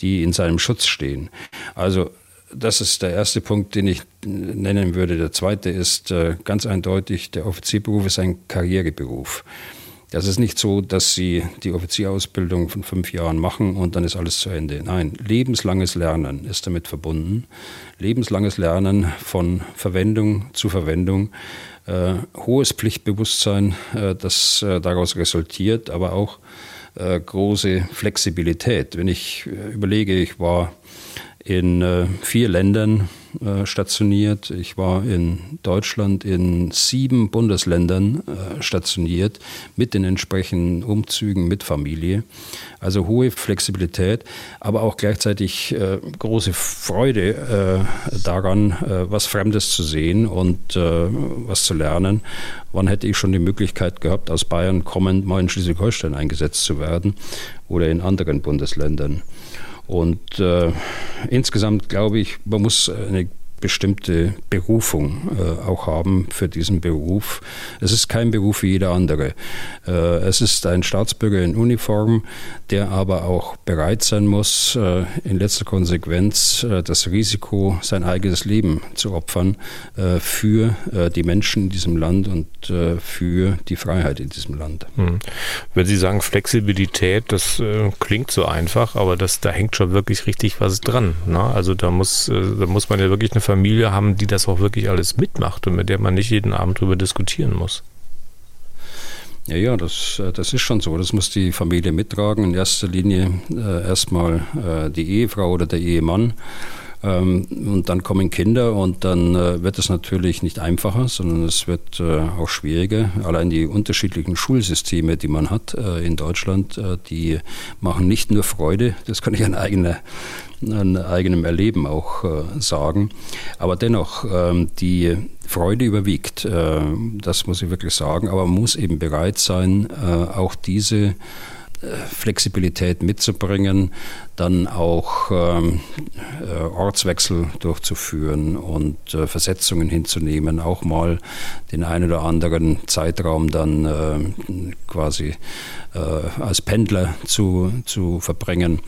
die in seinem Schutz stehen. Also das ist der erste Punkt, den ich nennen würde. Der zweite ist ganz eindeutig, der Offizierberuf ist ein Karriereberuf. Das ist nicht so, dass Sie die Offizierausbildung von fünf Jahren machen und dann ist alles zu Ende. Nein, lebenslanges Lernen ist damit verbunden. Lebenslanges Lernen von Verwendung zu Verwendung. Äh, hohes Pflichtbewusstsein, äh, das äh, daraus resultiert, aber auch äh, große Flexibilität. Wenn ich äh, überlege, ich war in äh, vier Ländern äh, stationiert. Ich war in Deutschland in sieben Bundesländern äh, stationiert mit den entsprechenden Umzügen mit Familie. Also hohe Flexibilität, aber auch gleichzeitig äh, große Freude daran, was Fremdes zu sehen und was zu lernen. Wann hätte ich schon die Möglichkeit gehabt, aus Bayern kommend mal in Schleswig-Holstein eingesetzt zu werden oder in anderen Bundesländern? Und äh, insgesamt glaube ich, man muss eine bestimmte Berufung äh, auch haben für diesen Beruf. Es ist kein Beruf wie jeder andere. Äh, es ist ein Staatsbürger in Uniform, der aber auch bereit sein muss, äh, in letzter Konsequenz äh, das Risiko, sein eigenes Leben zu opfern äh, für äh, die Menschen in diesem Land und für die Freiheit in diesem Land. Hm.
Wenn Sie sagen Flexibilität, das klingt so einfach, aber das, da hängt schon wirklich richtig was dran. Ne? Also da muss, da muss man ja wirklich eine Familie haben, die das auch wirklich alles mitmacht und mit der man nicht jeden Abend drüber diskutieren muss.
Ja, ja, das, äh, das ist schon so. Das muss die Familie mittragen. In erster Linie äh, erstmal äh, die Ehefrau oder der Ehemann. Ähm, und dann kommen Kinder und dann äh, wird es natürlich nicht einfacher, sondern es wird äh, auch schwieriger. Allein die unterschiedlichen Schulsysteme, die man hat äh, in Deutschland, die machen nicht nur Freude, das kann ich an, eigener, an eigenem Erleben auch sagen, aber dennoch ähm, die Freude überwiegt, das muss ich wirklich sagen, aber man muss eben bereit sein, auch diese Flexibilität mitzubringen, dann auch ähm, äh, Ortswechsel durchzuführen und äh, Versetzungen hinzunehmen, auch mal den einen oder anderen Zeitraum dann äh, quasi äh, als Pendler zu, zu verbringen.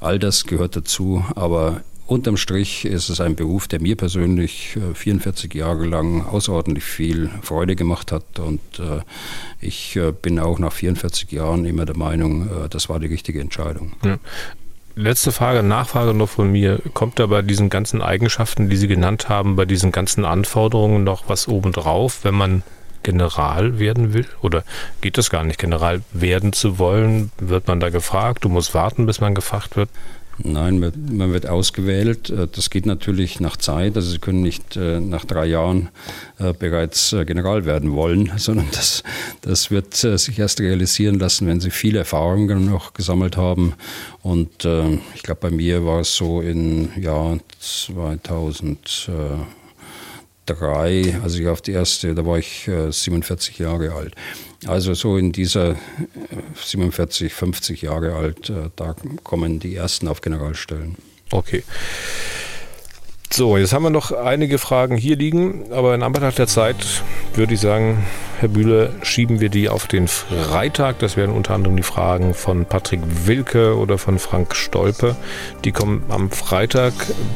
All das gehört dazu, aber Unterm Strich ist es ein Beruf, der mir persönlich 44 äh, Jahre lang außerordentlich viel Freude gemacht hat. Und äh, ich äh, bin auch nach 44 Jahren immer der Meinung, das war die richtige Entscheidung. Ja.
Letzte Frage, Nachfrage noch von mir. Kommt da bei diesen ganzen Eigenschaften, die Sie genannt haben, bei diesen ganzen Anforderungen noch was obendrauf, wenn man General werden will? Oder geht das gar nicht, General werden zu wollen? Wird man da gefragt? Du musst warten, bis man gefragt wird?
Nein, man wird ausgewählt. Äh, das geht natürlich nach Zeit. Also Sie können nicht äh, nach drei Jahren äh, bereits General werden wollen, sondern das, das wird sich erst realisieren lassen, wenn Sie viele Erfahrungen noch gesammelt haben. Und ich glaube, bei mir war es so im Jahr 2000 drei, also ich auf die erste, da war ich äh, 47 Jahre alt. Also so in dieser äh, 47, 50 Jahre alt, äh, da kommen die ersten auf Generalstellen.
Okay. So, jetzt haben wir noch einige Fragen hier liegen, aber in Anbetracht der Zeit würde ich sagen, Herr Bühler, schieben wir die auf den Freitag. Das wären unter anderem die Fragen von Patrick Wilke oder von Frank Stolpe. Die kommen am Freitag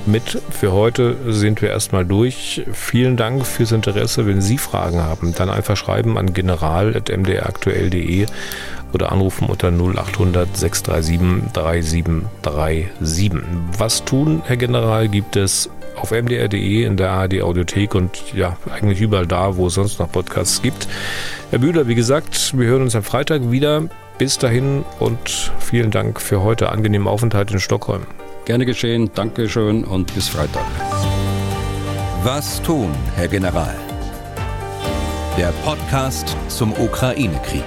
mit. Für heute sind wir erstmal durch. Vielen Dank fürs Interesse. Wenn Sie Fragen haben, dann einfach schreiben an general.mdraktuell.de oder anrufen unter 0800 637 3737. Was tun, Herr General, gibt es auf mdr.de in der ARD Audiothek und ja, eigentlich überall da, wo es sonst noch Podcasts gibt. Herr Bühler, wie gesagt, wir hören uns am Freitag wieder. Bis dahin und vielen Dank für heute. Angenehmen Aufenthalt in Stockholm.
Gerne geschehen, Dankeschön und bis Freitag.
Was tun, Herr General? Der Podcast zum Ukraine-Krieg.